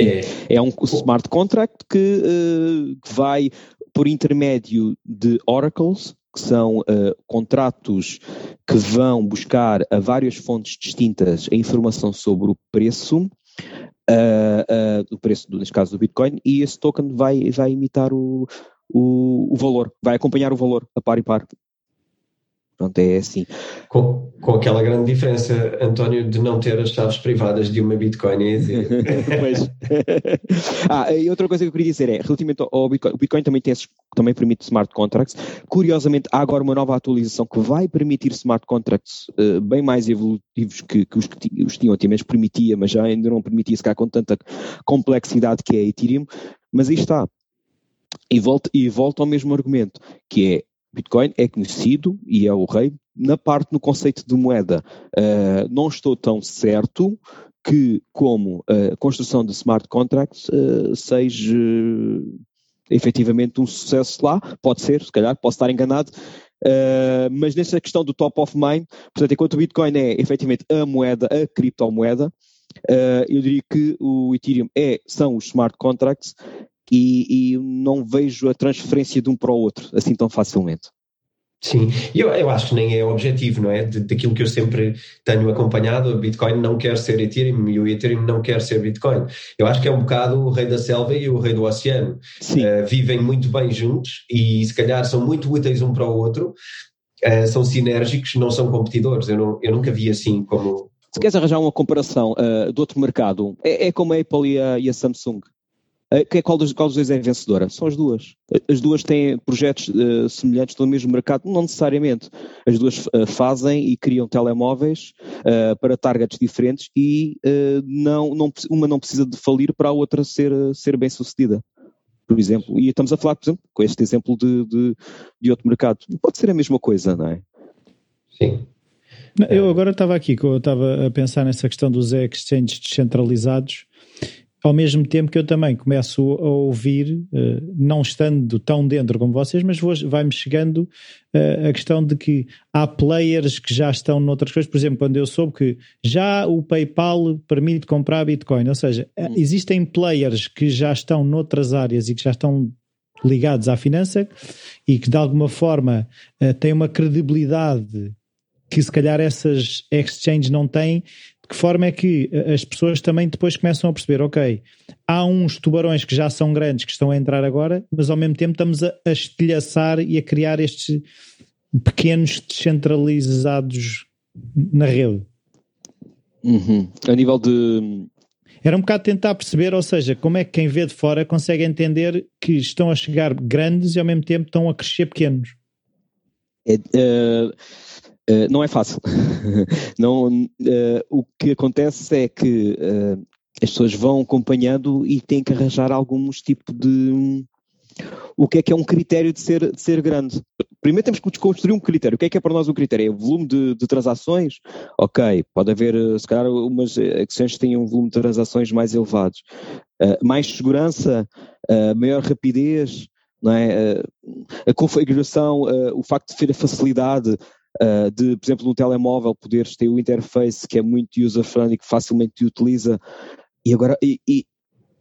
É, é um smart contract que, uh, que vai por intermédio de oracles, que são uh, contratos que vão buscar a várias fontes distintas a informação sobre o preço, uh, uh, o preço, neste caso, do Bitcoin, e esse token vai, vai imitar o, o, o valor, vai acompanhar o valor a par e par. Pronto, é assim. Com, com aquela grande diferença, António, de não ter as chaves privadas de uma Bitcoin [LAUGHS] pois. [LAUGHS] ah, e outra coisa que eu queria dizer é, relativamente ao Bitcoin, o Bitcoin também, tem, também permite smart contracts. Curiosamente, há agora uma nova atualização que vai permitir smart contracts uh, bem mais evolutivos que, que os que os tinham, até mesmo permitia, mas já ainda não permitia, se calhar com tanta complexidade que é a Ethereum. Mas aí está. E volto, e volto ao mesmo argumento, que é Bitcoin é conhecido e é o rei na parte, no conceito de moeda, uh, não estou tão certo que como a construção de smart contracts uh, seja efetivamente um sucesso lá, pode ser, se calhar, posso estar enganado, uh, mas nessa questão do top of mind, portanto, enquanto o Bitcoin é efetivamente a moeda, a criptomoeda, eu diria que o Ethereum é, são os smart contracts e, e não vejo a transferência de um para o outro assim tão facilmente. Sim, eu, eu acho que nem é objetivo, não é? De, daquilo que eu sempre tenho acompanhado, o Bitcoin não quer ser Ethereum e o Ethereum não quer ser Bitcoin. Eu acho que é um bocado o rei da selva e o rei do oceano. Uh, vivem muito bem juntos e se calhar são muito úteis um para o outro, uh, são sinérgicos, não são competidores. Eu, não, eu nunca vi assim como. Se queres arranjar uma comparação uh, do outro mercado, é, é como a Apple e a, e a Samsung. Uh, qual, dos, qual dos dois é vencedora? São as duas. As duas têm projetos uh, semelhantes no mesmo mercado? Não necessariamente. As duas uh, fazem e criam telemóveis para targets diferentes e não, não, uma não precisa de falir para a outra ser, ser bem sucedida. Por exemplo, e estamos a falar, por exemplo, com este exemplo de, de, de outro mercado. Pode ser a mesma coisa, não é? Sim. Eu agora estava aqui, eu estava a pensar nessa questão dos exchanges descentralizados ao mesmo tempo que eu também começo a ouvir, uh, não estando tão dentro como vocês, mas vai-me chegando uh, a questão de que há players que já estão noutras coisas. Por exemplo, quando eu soube que já o PayPal permite comprar Bitcoin, ou seja, hum. existem players que já estão noutras áreas e que já estão ligados à finança e que de alguma forma têm uma credibilidade que se calhar essas exchanges não têm, de que forma é que eh, as pessoas também depois começam a perceber, ok, há uns tubarões que já são grandes que estão a entrar agora, mas ao mesmo tempo estamos a, a estilhaçar e a criar estes pequenos descentralizados na rede. Uhum. A nível de. Era um bocado tentar perceber, ou seja, como é que quem vê de fora consegue entender que estão a chegar grandes e ao mesmo tempo estão a crescer pequenos. É, uh Uh, não é fácil. [LAUGHS] não, uh, o que acontece é que uh, as pessoas vão acompanhando e têm que arranjar alguns tipo de. o que é que é um critério de ser, de ser grande? Primeiro temos que construir um critério. O que é que é para nós o critério? É o volume de, de transações? Ok, pode haver, se calhar, umas acções que tenham um volume de transações mais elevados. mais segurança, maior rapidez, não é? a configuração, o facto de ter a facilidade uh, de, por exemplo, no telemóvel poderes ter o interface que é muito user-friendly, que facilmente utiliza, e agora, e, e,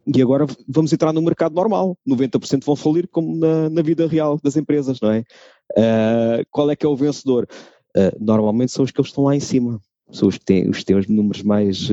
e, agora vamos entrar no mercado normal, 90% vão falir como na, na vida real das empresas, não é? Uh, qual é que é o vencedor? Uh, normalmente são os que estão lá em cima, são os que têm os, que têm os números mais,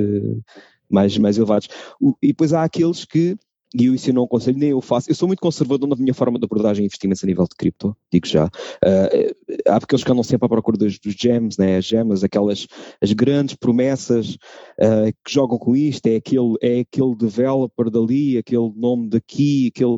mais, mais elevados. O, e depois há aqueles que e eu isso eu não aconselho, nem eu faço. Eu sou muito conservador na minha forma de abordagem investimentos a nível de cripto, digo já. Uh, há aqueles que andam sempre à procura dos, dos gems, né? as gemas, aquelas as grandes promessas uh, que jogam com isto, é aquele, é aquele developer dali, aquele nome daqui, aquele.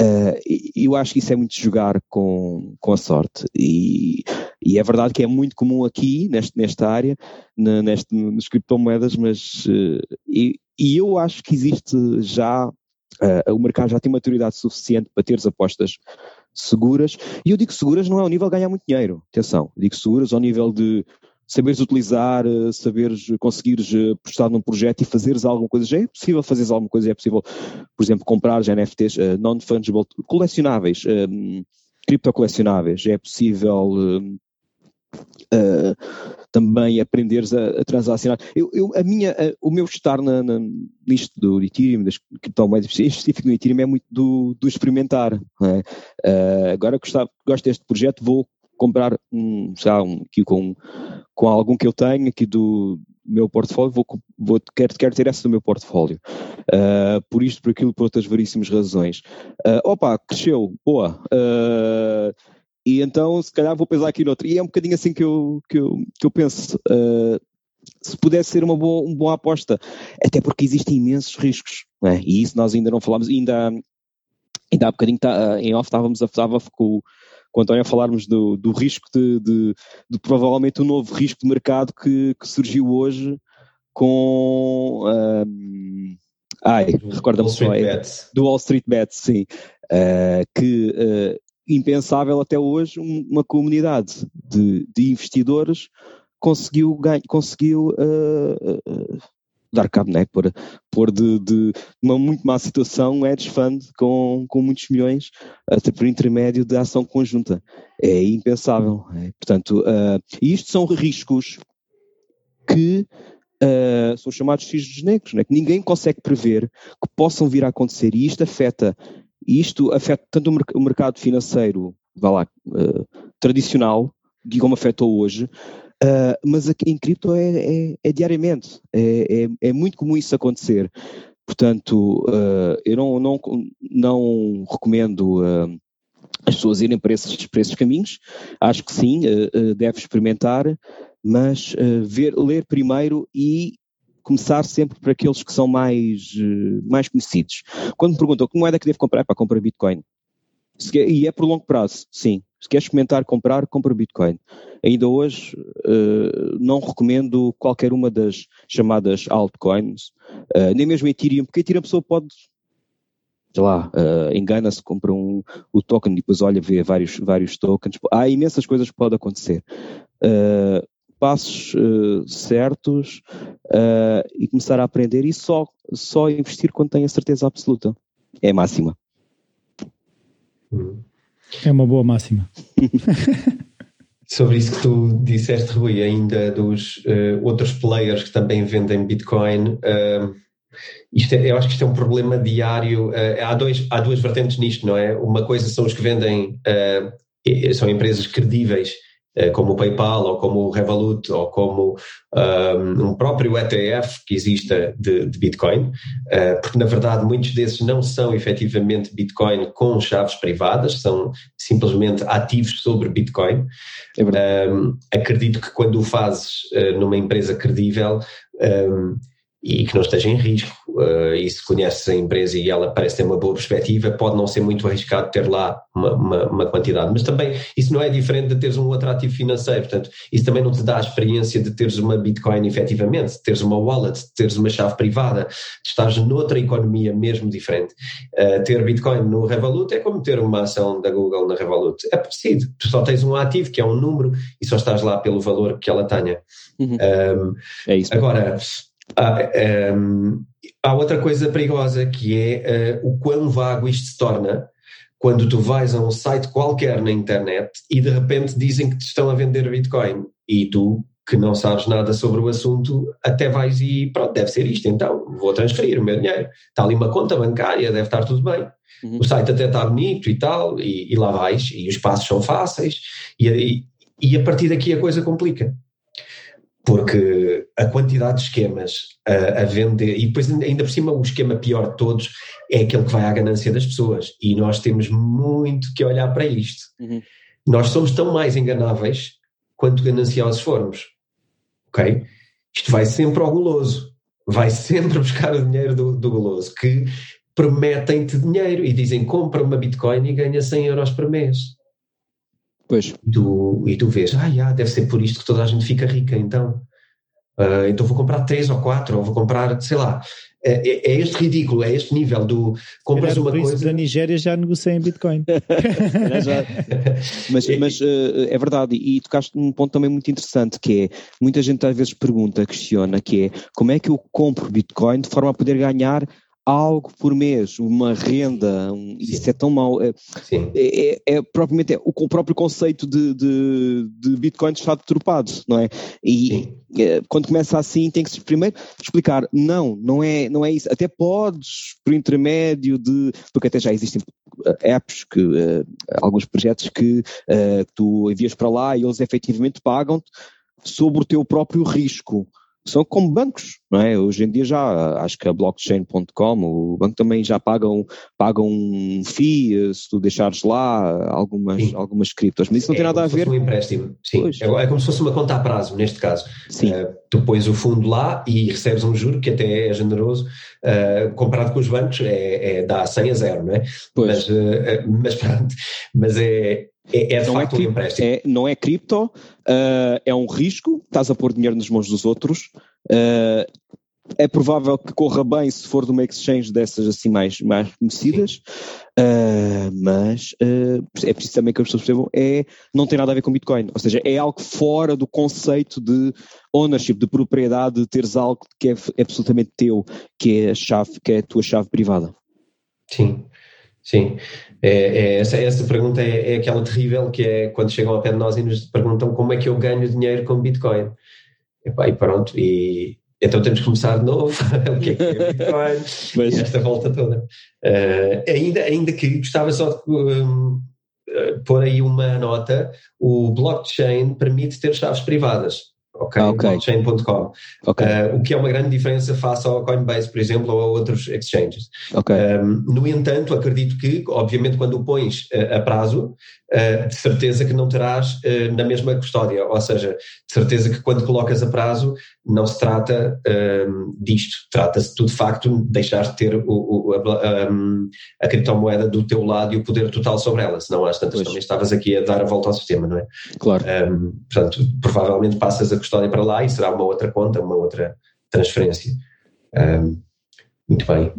Uh, eu acho que isso é muito jogar com, com a sorte e, e é verdade que é muito comum aqui neste, nesta área, na, neste, nas criptomoedas, mas uh, e, e eu acho que existe já Uh, o mercado já tem maturidade suficiente para ter as apostas seguras. E eu digo seguras não é ao nível de ganhar muito dinheiro. Atenção, digo seguras ao nível de saberes utilizar, eh, saberes, conseguires eh, apostar num projeto e fazeres alguma coisa. Já é possível fazeres alguma coisa, é possível, por exemplo, comprar NFTs uh, non-fungible, colecionáveis, um, criptocolecionáveis, já é possível uh, uh, também aprenderes a, a transacionar. Eu, eu, a minha, a, o meu estar na, na, nisto do Ethereum, das criptomoedas, em específico [LAUGHS] no Ethereum, é muito do, do experimentar. É? Uh, agora gostava, gosto deste projeto, vou comprar um, lá, um, aqui com, com algum que eu tenho aqui do meu portfólio, vou, vou, quero, quero ter essa do meu portfólio. Uh, por isto, por aquilo, por outras varíssimas razões. Opa, cresceu, boa. E então, se calhar, vou pensar aqui noutro. E é um bocadinho assim que eu, que eu, que eu penso. Uh, se pudesse ser uma boa, uma boa aposta. Até porque existem imensos riscos. É? E isso nós ainda não falámos. Ainda, ainda há bocadinho tá, em off estávamos a, estava com, com o António a falarmos do, do risco de, de, de, provavelmente um novo risco de mercado que, que surgiu hoje com. Um, ai, recorda-me só. É, do Wall Street Bets, sim. Uh, que uh, impensável até hoje uma comunidade de, de investidores conseguiu, ganha, conseguiu uh, uh, dar cabo, né? Por, por de, de, uma muito má situação, um hedge fund com, com muitos milhões, até por intermédio de ação conjunta. É impensável. É? Portanto, uh, isto são riscos que uh, são chamados cisnes negros, né? que ninguém consegue prever que possam vir a acontecer e isto afeta, isto afeta tanto o, mercado financeiro, vá lá, uh, tradicional, como afetou hoje, Uh, mas aqui em cripto é, é, é diariamente, é, é, é, muito comum isso acontecer. Portanto, uh, eu não, não, não recomendo as pessoas irem para esses, para esses caminhos. Acho que sim, deve experimentar, mas ver, ler primeiro e começar sempre por aqueles que são mais, mais conhecidos. Quando me perguntam que moeda é que devo comprar, para comprar Bitcoin. E é por longo prazo, sim. Se queres experimentar comprar, compra Bitcoin. Ainda hoje uh, não recomendo qualquer uma das chamadas altcoins, uh, nem mesmo Ethereum, porque Ethereum a pessoa pode, sei lá, uh, engana-se, compra um, o token e depois olha, vê vários, vários tokens. Há imensas coisas que podem acontecer. Passos certos e começar a aprender e só, só investir quando tem a certeza absoluta. É a máxima. É uma boa máxima. [LAUGHS] Sobre isso que tu disseste, Rui, ainda dos uh, outros players que também vendem Bitcoin, uh, isto é, eu acho que isto é um problema diário. Uh, há, dois, há duas vertentes nisto, não é? Uma coisa são os que vendem, são empresas credíveis como o PayPal ou como o Revolut ou como um, um próprio ETF que exista de, de Bitcoin, uh, porque na verdade muitos desses não são efetivamente Bitcoin com chaves privadas, são simplesmente ativos sobre Bitcoin. É um, acredito que quando o fazes uh, numa empresa credível, um, e que não esteja em risco. Uh, e se conheces a empresa e ela parece ter uma boa perspectiva, pode não ser muito arriscado ter lá uma, uma, uma, quantidade. Mas também isso não é diferente de teres um outro ativo financeiro. Portanto, isso também não te dá a experiência de teres uma Bitcoin efetivamente, de teres uma wallet, de teres uma chave privada, de estares noutra economia mesmo diferente. Uh, ter Bitcoin no Revolut é como ter uma ação da Google na Revolut. É parecido. Tu só tens um ativo que é um número e só estás lá pelo valor que ela tenha. Uhum. Um, é isso. Agora. Ah, um, há outra coisa perigosa que é uh, o quão vago isto se torna quando tu vais a um site qualquer na internet e de repente dizem que te estão a vender Bitcoin e tu, que não sabes nada sobre o assunto, até vais e pronto, deve ser isto, então vou transferir o meu dinheiro. Está ali uma conta bancária, deve estar tudo bem. Uhum. O site até está bonito e tal, e, e, lá vais, e os passos são fáceis, e, e, e a partir daqui a coisa complica porque a quantidade de esquemas a, a, vender, e depois ainda por cima o esquema pior de todos é aquele que vai à ganância das pessoas, e nós temos muito que olhar para isto. Uhum. Nós somos tão mais enganáveis quanto gananciosos formos, ok? Isto vai sempre ao goloso, vai sempre buscar o dinheiro do, do goloso, que prometem-te dinheiro e dizem compra uma Bitcoin e ganha 100 euros por mês. Pois. E tu, e tu vês, ah, yeah, deve ser por isto que toda a gente fica rica, então. Uh, então vou comprar três ou quatro, ou vou comprar, sei lá. É, é, é este ridículo, é este nível do compras uma coisa. da Nigéria já negocia em Bitcoin. [LAUGHS] mas [LAUGHS] mas uh, é verdade, e tocaste num ponto também muito interessante que é muita gente às vezes pergunta, questiona, que é como é que eu compro Bitcoin de forma a poder ganhar algo por mês, uma renda, um, isso é tão mau. É, é, é, é, propriamente é, o, o, próprio conceito de, de, de Bitcoin está deturpado, não é? E é, quando começa assim tem que se primeiro explicar, não, não é, não é isso. Até podes, por intermédio de, porque até já existem eh, apps, que, uh, alguns projetos que uh, tu envias para lá e eles efetivamente pagam-te sobre o teu próprio risco são como bancos, não é? Hoje em dia já, acho que a blockchain.com, o banco também já paga um, paga um eh, se tu deixares lá algumas, algumas criptos, mas isso não é, tem nada a ver. um empréstimo, sim. É, é, como se fosse uma conta a prazo, neste caso. Sim. Uh, tu pões o fundo lá e recebes um juro que até é generoso, uh, comparado com os bancos, é, é, dá 100 a 0, não é? Pois. Mas, uh, mas pronto, mas é, é, é não é facto é empréstimo. É, não é cripto, uh, é um risco, estás a pôr dinheiro nas mãos dos outros uh, é provável que corra bem se for de uma exchange dessas assim mais, mais conhecidas, uh, mas uh, é preciso também que as pessoas percebam, é, não tem nada a ver com Bitcoin, ou seja, é algo fora do conceito de ownership, de propriedade, de teres algo que é, é absolutamente teu, que é a chave, que é a tua chave privada. Sim, sim. É, é, essa, essa pergunta é, é, aquela terrível que é quando chegam ao pé de nós e nos perguntam como é que eu ganho dinheiro com Bitcoin. E, pá, e pronto, e então temos que começar de novo, [LAUGHS] o que é que é Bitcoin, [LAUGHS] Mas... esta volta toda. Uh, ainda, ainda que gostava só de um, uh, pôr aí uma nota, o blockchain permite ter chaves privadas ok? Ah, okay. Blockchain.com. Okay. Uh, o que é uma grande diferença face ao Coinbase, por exemplo, ou a outros exchanges. Okay. Um, no entanto, acredito que, obviamente, quando o pões uh, a prazo, uh, de certeza que não terás na mesma custódia, ou seja, de certeza que quando colocas a prazo, não se trata um, disto, trata-se de, de facto, deixar de ter o, o, a, um, a, criptomoeda do teu lado e o poder total sobre ela, senão às tantas pois. também estavas aqui a dar a volta ao sistema, não é? Claro. portanto, provavelmente passas a custódia para lá e será uma outra conta, uma outra transferência. Um, muito bem.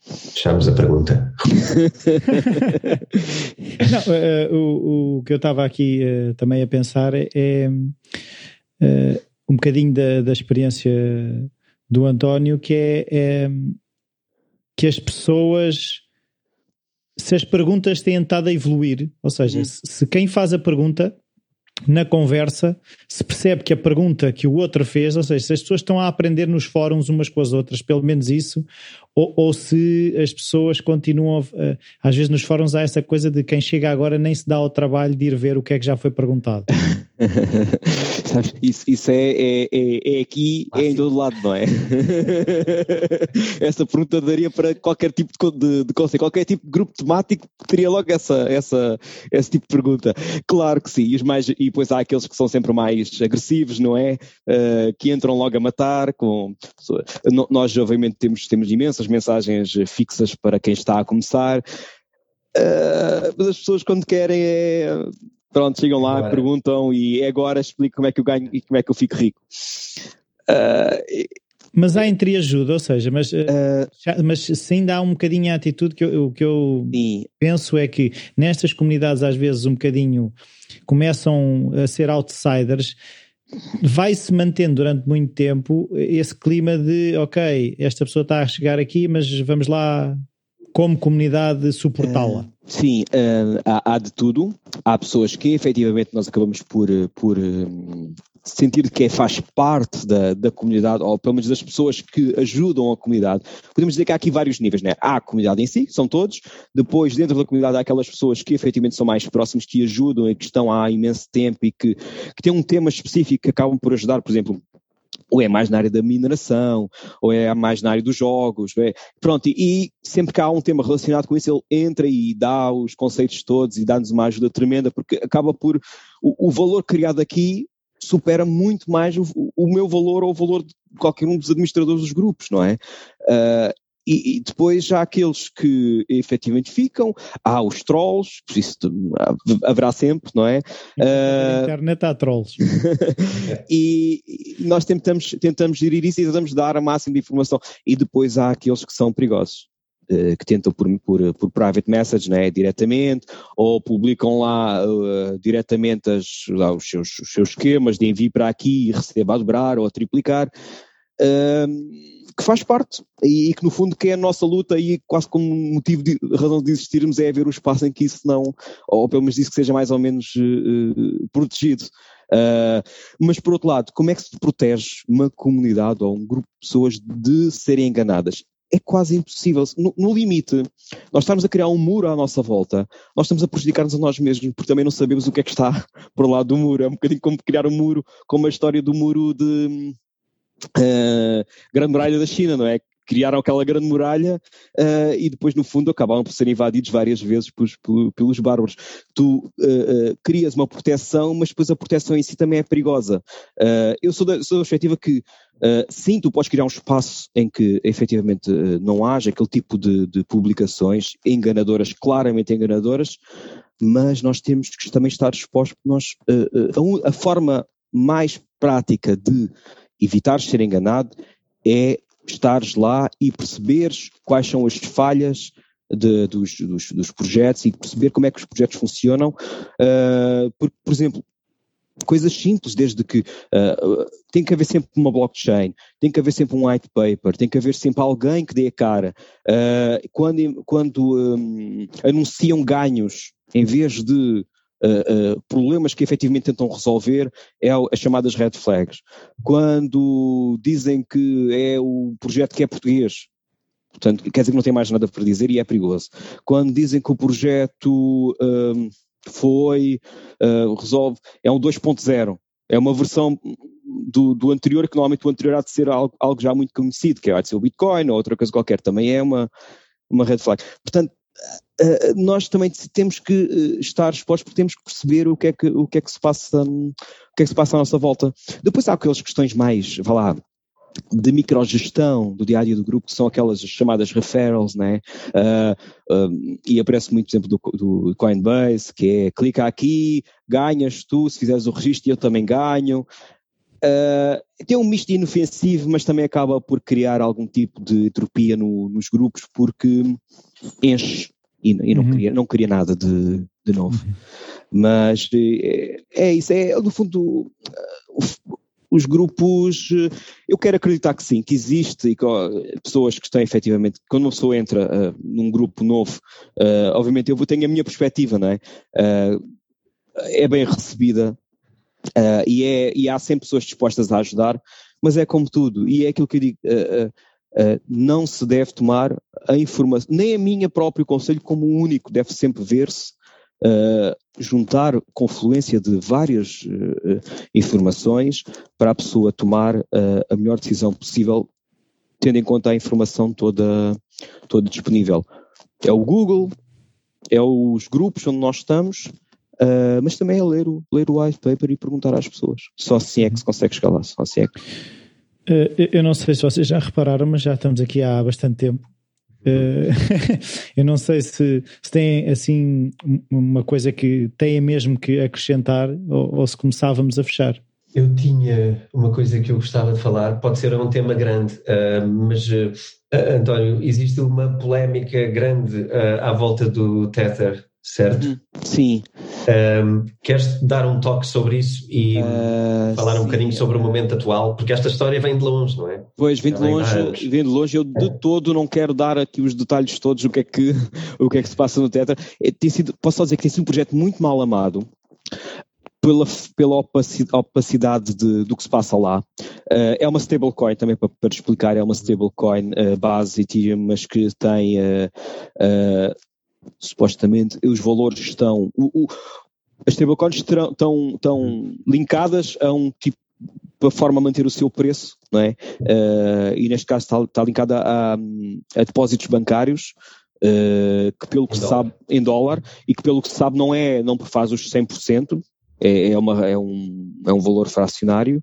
Fechamos a pergunta. [LAUGHS] Não, uh, o, o que eu estava aqui uh, também a pensar é, uh, um bocadinho da, da experiência do António, que é, é que as pessoas se as perguntas têm estado a evoluir, ou seja, hum. se, se, quem faz a pergunta na conversa se percebe que a pergunta que o outro fez, ou seja, se as pessoas estão a aprender nos fóruns umas com as outras, pelo menos isso, ou, ou se as pessoas continuam, a, às vezes nos fóruns há essa coisa de quem chega agora nem se dá ao trabalho de ir ver o que é que já foi perguntado. [LAUGHS] isso, isso é, é, é, é aqui, ah, é em todo lado, não é? [LAUGHS] essa pergunta daria para qualquer tipo de, de, de conceito, qualquer tipo de grupo temático teria logo essa, essa, esse tipo de pergunta. Claro que sim, e, os mais, e depois há aqueles que são sempre mais agressivos, não é? Uh, que entram logo a matar. Com, nós, obviamente, temos, temos imensas mensagens fixas para quem está a começar. Uh, mas as pessoas, quando querem, é Pronto, chegam lá, agora. perguntam e agora explico como é que eu ganho e como é que eu fico rico. Uh, mas há entreajuda, ou seja, mas, uh, mas se ainda há um bocadinho a atitude que eu, que eu penso é que nestas comunidades às vezes um bocadinho começam a ser outsiders, vai-se mantendo durante muito tempo esse clima de ok, esta pessoa está a chegar aqui, mas vamos lá como comunidade suportá-la? Uh, sim, uh, há, há, de tudo. Há pessoas que efetivamente nós acabamos por, por um, sentir que é, faz parte da, da comunidade, ou pelo menos das pessoas que ajudam a comunidade. Podemos dizer que há aqui vários níveis, né? Há a comunidade em si, são todos. Depois, dentro da comunidade, há aquelas pessoas que efetivamente são mais próximas, que ajudam e que estão há imenso tempo e que, que têm um tema específico que acabam por ajudar, por exemplo, ou é mais na área da mineração, ou é mais na área dos jogos, é? pronto, e, e, sempre que há um tema relacionado com isso, ele entra e dá os conceitos todos e dá-nos uma ajuda tremenda, porque acaba por, o, o valor criado aqui supera muito mais o, o, meu valor ou o valor de qualquer um dos administradores dos grupos, não é? Uh, e, e, depois há aqueles que efetivamente ficam, há os trolls, isso haverá sempre, não é? Na uh, internet há trolls. [LAUGHS] e, nós tentamos, tentamos gerir isso e tentamos dar a máxima de informação. E depois há aqueles que são perigosos. Uh, que tentam por, por, por private message, né, diretamente, ou publicam lá uh, diretamente as, lá, os, seus, os seus esquemas de envio para aqui e receba a dobrar ou a triplicar. Uh, que faz parte e, que no fundo que é a nossa luta e quase como motivo de razão de existirmos é haver o espaço em que isso não, ou pelo menos isso que seja mais ou menos uh, protegido. Uh, mas por outro lado, como é que se protege uma comunidade ou um grupo de pessoas de serem enganadas? É quase impossível. No, no, limite, nós estamos a criar um muro à nossa volta, nós estamos a prejudicar-nos a nós mesmos, porque também não sabemos o que é que está [LAUGHS] por lá do muro. É um bocadinho como criar um muro, como a história do muro de, uh, Grande Muralha da China, não é? Criaram aquela grande muralha uh, e depois, no fundo, acabaram por ser invadidos várias vezes pelos, pelos bárbaros. Tu uh, crias uma proteção, mas depois a proteção em si também é perigosa. eu sou da, sou da perspectiva que Uh, sim, tu podes criar um espaço em que efetivamente uh, não haja aquele tipo de, de, publicações enganadoras, claramente enganadoras, mas nós temos que também estar expostos, nós, uh, a, a, forma mais prática de evitares ser enganado é estares lá e perceberes quais são as falhas de, dos, dos, dos, projetos e perceber como é que os projetos funcionam. Uh, por, por exemplo, coisas simples, desde que uh, tem que haver sempre uma blockchain, tem que haver sempre um white paper, tem que haver sempre alguém que dê a cara. Uh, quando quando um, anunciam ganhos, em vez de uh, problemas que efetivamente tentam resolver, é as chamadas red flags. Quando dizem que é o projeto que é português, portanto, quer dizer que não tem mais nada para dizer e é perigoso. Quando dizem que o projeto um, foi, uh, resolve, é um 2.0, é uma versão do, do, anterior, que normalmente o anterior há de ser algo, algo já muito conhecido, que é, há de ser o Bitcoin ou outra coisa qualquer, também é uma, uma red flag. Portanto, nós também temos que uh, estar expostos porque temos que perceber o que é que, o que, é que se passa, um, o que é que se passa à nossa volta. Depois há aquelas questões mais, vá lá, de microgestão do diário do grupo, que são aquelas chamadas referrals, né? Uh, e aparece muito, por exemplo, do, do, Coinbase, que é clica aqui, ganhas tu, se fizeres o registro eu também ganho. Uh, tem um misto inofensivo, mas também acaba por criar algum tipo de entropia no, nos grupos, porque enche e, e não, uhum. cria, não cria nada de, de novo. Uhum. Mas é, é, isso, é no fundo os grupos, eh, eu quero acreditar que sim, que existe e que, pessoas que estão efetivamente, quando uma pessoa entra uh, num grupo novo, uh, obviamente eu vou ter a minha perspectiva, não é? Uh, é bem recebida e, é, e há sempre pessoas dispostas a ajudar, mas é como tudo, e é aquilo que eu digo, não se deve tomar a informação, nem a minha próprio conselho como único, deve sempre ver-se uh, juntar confluência de várias uh, informações para a pessoa tomar uh, a melhor decisão possível, tendo em conta a informação toda, toda disponível. É o Google, é os grupos onde nós estamos, uh, mas também é ler o, ler o white paper e perguntar às pessoas. Só assim é que se consegue chegar lá, só assim é que... Eu não sei se vocês já repararam, mas já estamos aqui há bastante tempo Uh, [LAUGHS] eu não sei se, se tem assim uma coisa que tenha mesmo que acrescentar ou, ou, se começávamos a fechar. Eu tinha uma coisa que eu gostava de falar, pode ser um tema grande, uh, mas uh, António, existe uma polémica grande à volta do Tether certo? Uhum. Sim. Um, queres dar um toque sobre isso e uh, falar um sim. bocadinho sobre o momento atual? Porque esta história vem de longe, não é? Pois, vem de longe, vem de longe. Eu de todo não quero dar aqui os detalhes todos do que é que, o que, é que se passa no Tetra. É, tem sido, posso só dizer que tem sido um projeto muito mal amado. Pela, pela opacidade de, do que se passa lá. Uh, é uma stablecoin, também para, para, explicar, é uma stablecoin uh, base Ethereum, mas que tem uh, supostamente os valores estão. O, o, as stablecoins estão, estão, linkadas a um tipo para forma a manter o seu preço, não é? Uh, e neste caso está, está linkada a, a depósitos bancários, uh, que pelo que se sabe, em dólar, e que pelo que se sabe não é, não faz os 100%, é, é, uma, é, um, é um valor fracionário,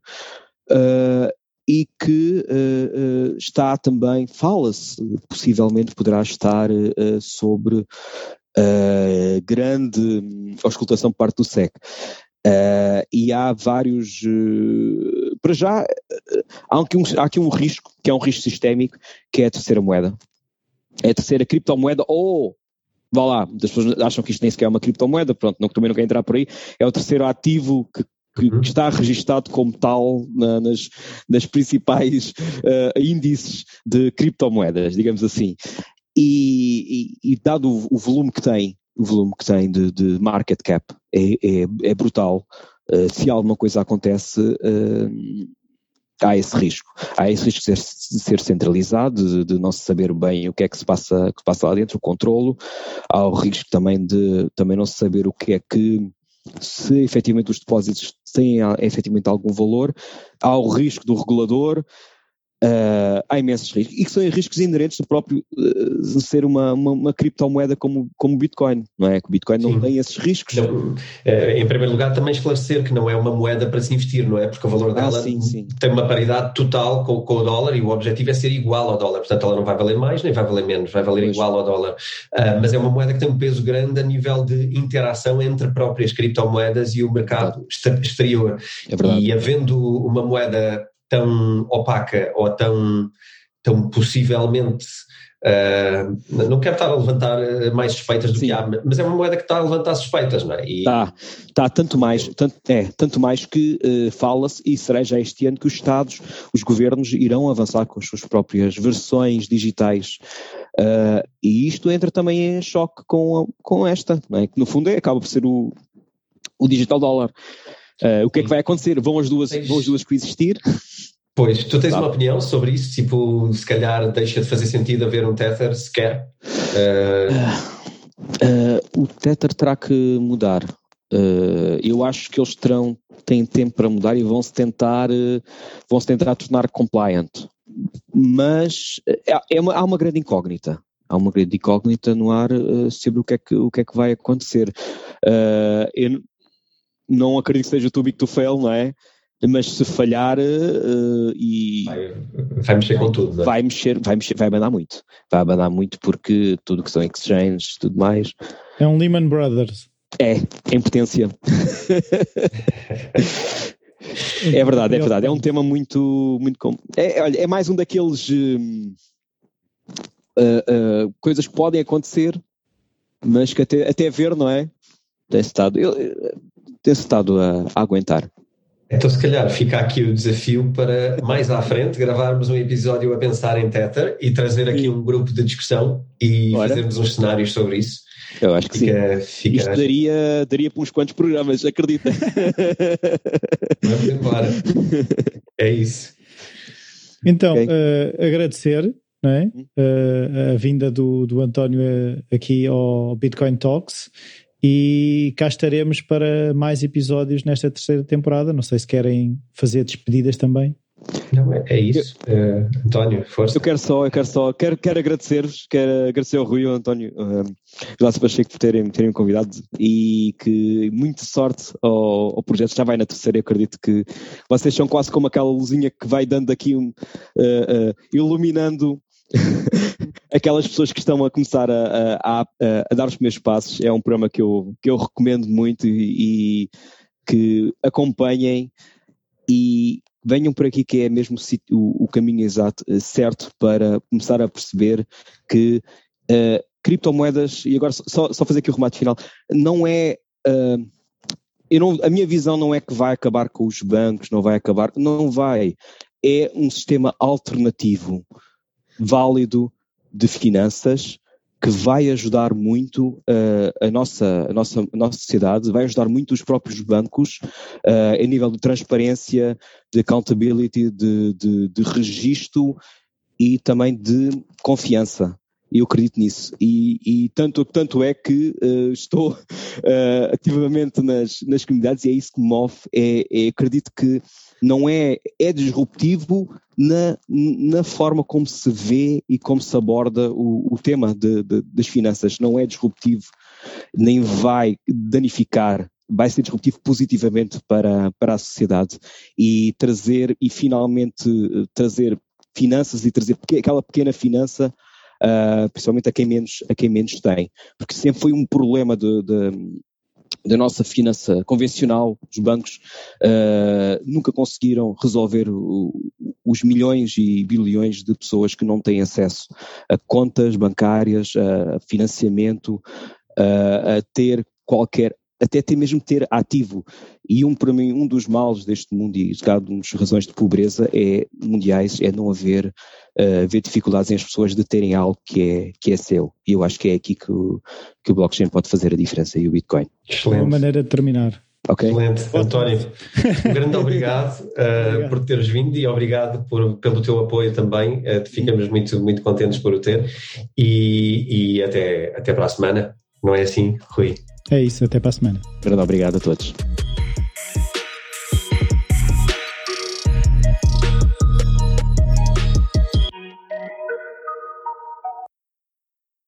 uh, e que uh, uh, está também, fala-se, possivelmente poderá estar uh, sobre grande auscultação por parte do SEC. e há vários. para já, há aqui, um, há aqui um risco, que é um risco sistémico, que é a terceira moeda. É a terceira criptomoeda, ou vá lá, as pessoas acham que isto nem sequer é uma criptomoeda, pronto, não, também não quer entrar por aí, é o terceiro ativo que que, que está registado como tal na, nas, nas principais uh, índices de criptomoedas, digamos assim. E, e, e dado o, o, volume que tem, o volume que tem de, de market cap é, é, é brutal. Uh, se alguma coisa acontece, uh, há esse risco. Há esse risco de ser, de ser centralizado, de, de, não se saber bem o que é que se passa, que passa lá dentro, o controlo. Há o risco também de também não se saber o que é que se efetivamente os depósitos têm efetivamente algum valor, há o risco do regulador, Uh, há imensos riscos, e que são riscos inerentes do próprio uh, ser uma, uma, uma, criptomoeda como, como Bitcoin, não é? Que o Bitcoin não Sim. tem esses riscos. Não, é, em primeiro lugar, também esclarecer que não é uma moeda para se investir, não é? Porque o valor ah, dela ah, sim, sim. tem uma paridade total com, com, o dólar e o objetivo é ser igual ao dólar, portanto ela não vai valer mais nem vai valer menos, vai valer pois. igual ao dólar. Uh, mas é uma moeda que tem um peso grande a nível de interação entre próprias criptomoedas e o mercado exterior. É e havendo uma moeda tão opaca ou tão, tão possivelmente Uh, não quero estar a levantar eh, mais suspeitas do Sim. que há, mas é uma moeda que está a levantar suspeitas, não é? E... Está, está tanto mais, tanto, é, tanto mais que uh, fala-se, e será já este ano, que os Estados, os governos irão avançar com as suas próprias versões digitais. Uh, e isto entra também em choque com, com esta, não é? que no fundo é, acaba por ser o, o digital dólar. o que é que vai acontecer? Vão as duas, vão as duas coexistir? Pois, tu tens uma opinião sobre isso? Tipo, se calhar deixa de fazer sentido haver um Tether sequer? Uh... Uh, o Tether terá que mudar. Uh, eu acho que eles terão, têm tempo para mudar e vão se tentar, vão -se tentar tornar compliant. Mas é, é uma, há uma grande incógnita. Há uma grande incógnita no ar sobre o que é que, o que, é que vai acontecer. eu não acredito que seja too big to fail, não é? Mas se falhar uh, e vai, vai, mexer com tudo, é? vai mexer, vai mexer, vai abanar muito, vai abanar muito porque tudo que são exchanges, tudo mais. É um Lehman Brothers. É, em potência. [LAUGHS] é verdade, é verdade. É um tema muito, muito é, olha, é mais um daqueles uh, uh, coisas que podem acontecer, mas que até, até ver, não é? Tem estado, tem estado a, a aguentar. Então, se calhar, fica aqui o desafio para mais à frente gravarmos um episódio a pensar em Tether e trazer aqui um grupo de discussão e Ora. fazermos uns cenários sobre isso. Eu acho que fica, sim. Fica... Isto daria, daria para uns quantos programas, acredita. [LAUGHS] Vamos embora. É isso. Então, okay. uh, agradecer é? uh, a vinda do, do António eh, aqui ao Bitcoin Talks e cá estaremos para mais episódios nesta terceira temporada. Não sei se querem fazer despedidas também. Não, é, é isso. Uh, António, força. Eu quero só, eu quero só, quero, quero agradecer-vos, quero agradecer ao Rui e ao António uh, Graças Pacheco por terem, terem convidado e que muita sorte ao, ao, projeto. Já vai na terceira, eu acredito que vocês são quase como aquela luzinha que vai dando aqui um, uh, uh, iluminando [LAUGHS] aquelas pessoas que estão a começar a, a, a, a, dar os primeiros passos, é um programa que eu, que eu recomendo muito e, e que acompanhem e venham por aqui que é mesmo o, o caminho exato, eh, certo para começar a perceber que uh, criptomoedas, e agora só, só fazer aqui o remate final, não é uh, eu não, a minha visão não é que vai acabar com os bancos, não vai acabar, não vai. É um sistema alternativo válido de finanças que vai ajudar muito uh, a, nossa, a, nossa, a nossa sociedade, vai ajudar muito os próprios bancos uh, a nível de transparência, de accountability, de, de, de registro e também de confiança. Eu acredito nisso. E, e tanto, tanto é que uh, estou uh, [LAUGHS] ativamente nas, nas comunidades e é isso que me move. É, é, acredito que não é, é disruptivo na, na forma como se vê e como se aborda o, o tema de, de, das finanças. Não é disruptivo, nem vai danificar vai ser disruptivo positivamente para, para a sociedade e trazer e finalmente trazer finanças e trazer aquela pequena finança uh, principalmente a quem menos a quem menos tem. Porque sempre foi um problema de, de da nossa finança convencional, os bancos, uh, nunca conseguiram resolver o, os milhões e bilhões de pessoas que não têm acesso a contas bancárias, a financiamento, uh, a ter qualquer até ter mesmo ter ativo. E um, para mim, um dos males deste mundo, e uma das razões de pobreza é, mundiais, é não haver, uh, haver dificuldades em as pessoas de terem algo que é, que é seu. E eu acho que é aqui que o, que o blockchain pode fazer a diferença e o Bitcoin. Excelente. Uma maneira de terminar. Okay. Excelente. António, um grande [LAUGHS] obrigado, uh, obrigado, por teres vindo e obrigado por, pelo teu apoio também. Uh, ficamos muito, muito contentes por o ter e, e até, até para a semana. Não é assim, Rui? É isso, até para a semana. Obrigado a todos.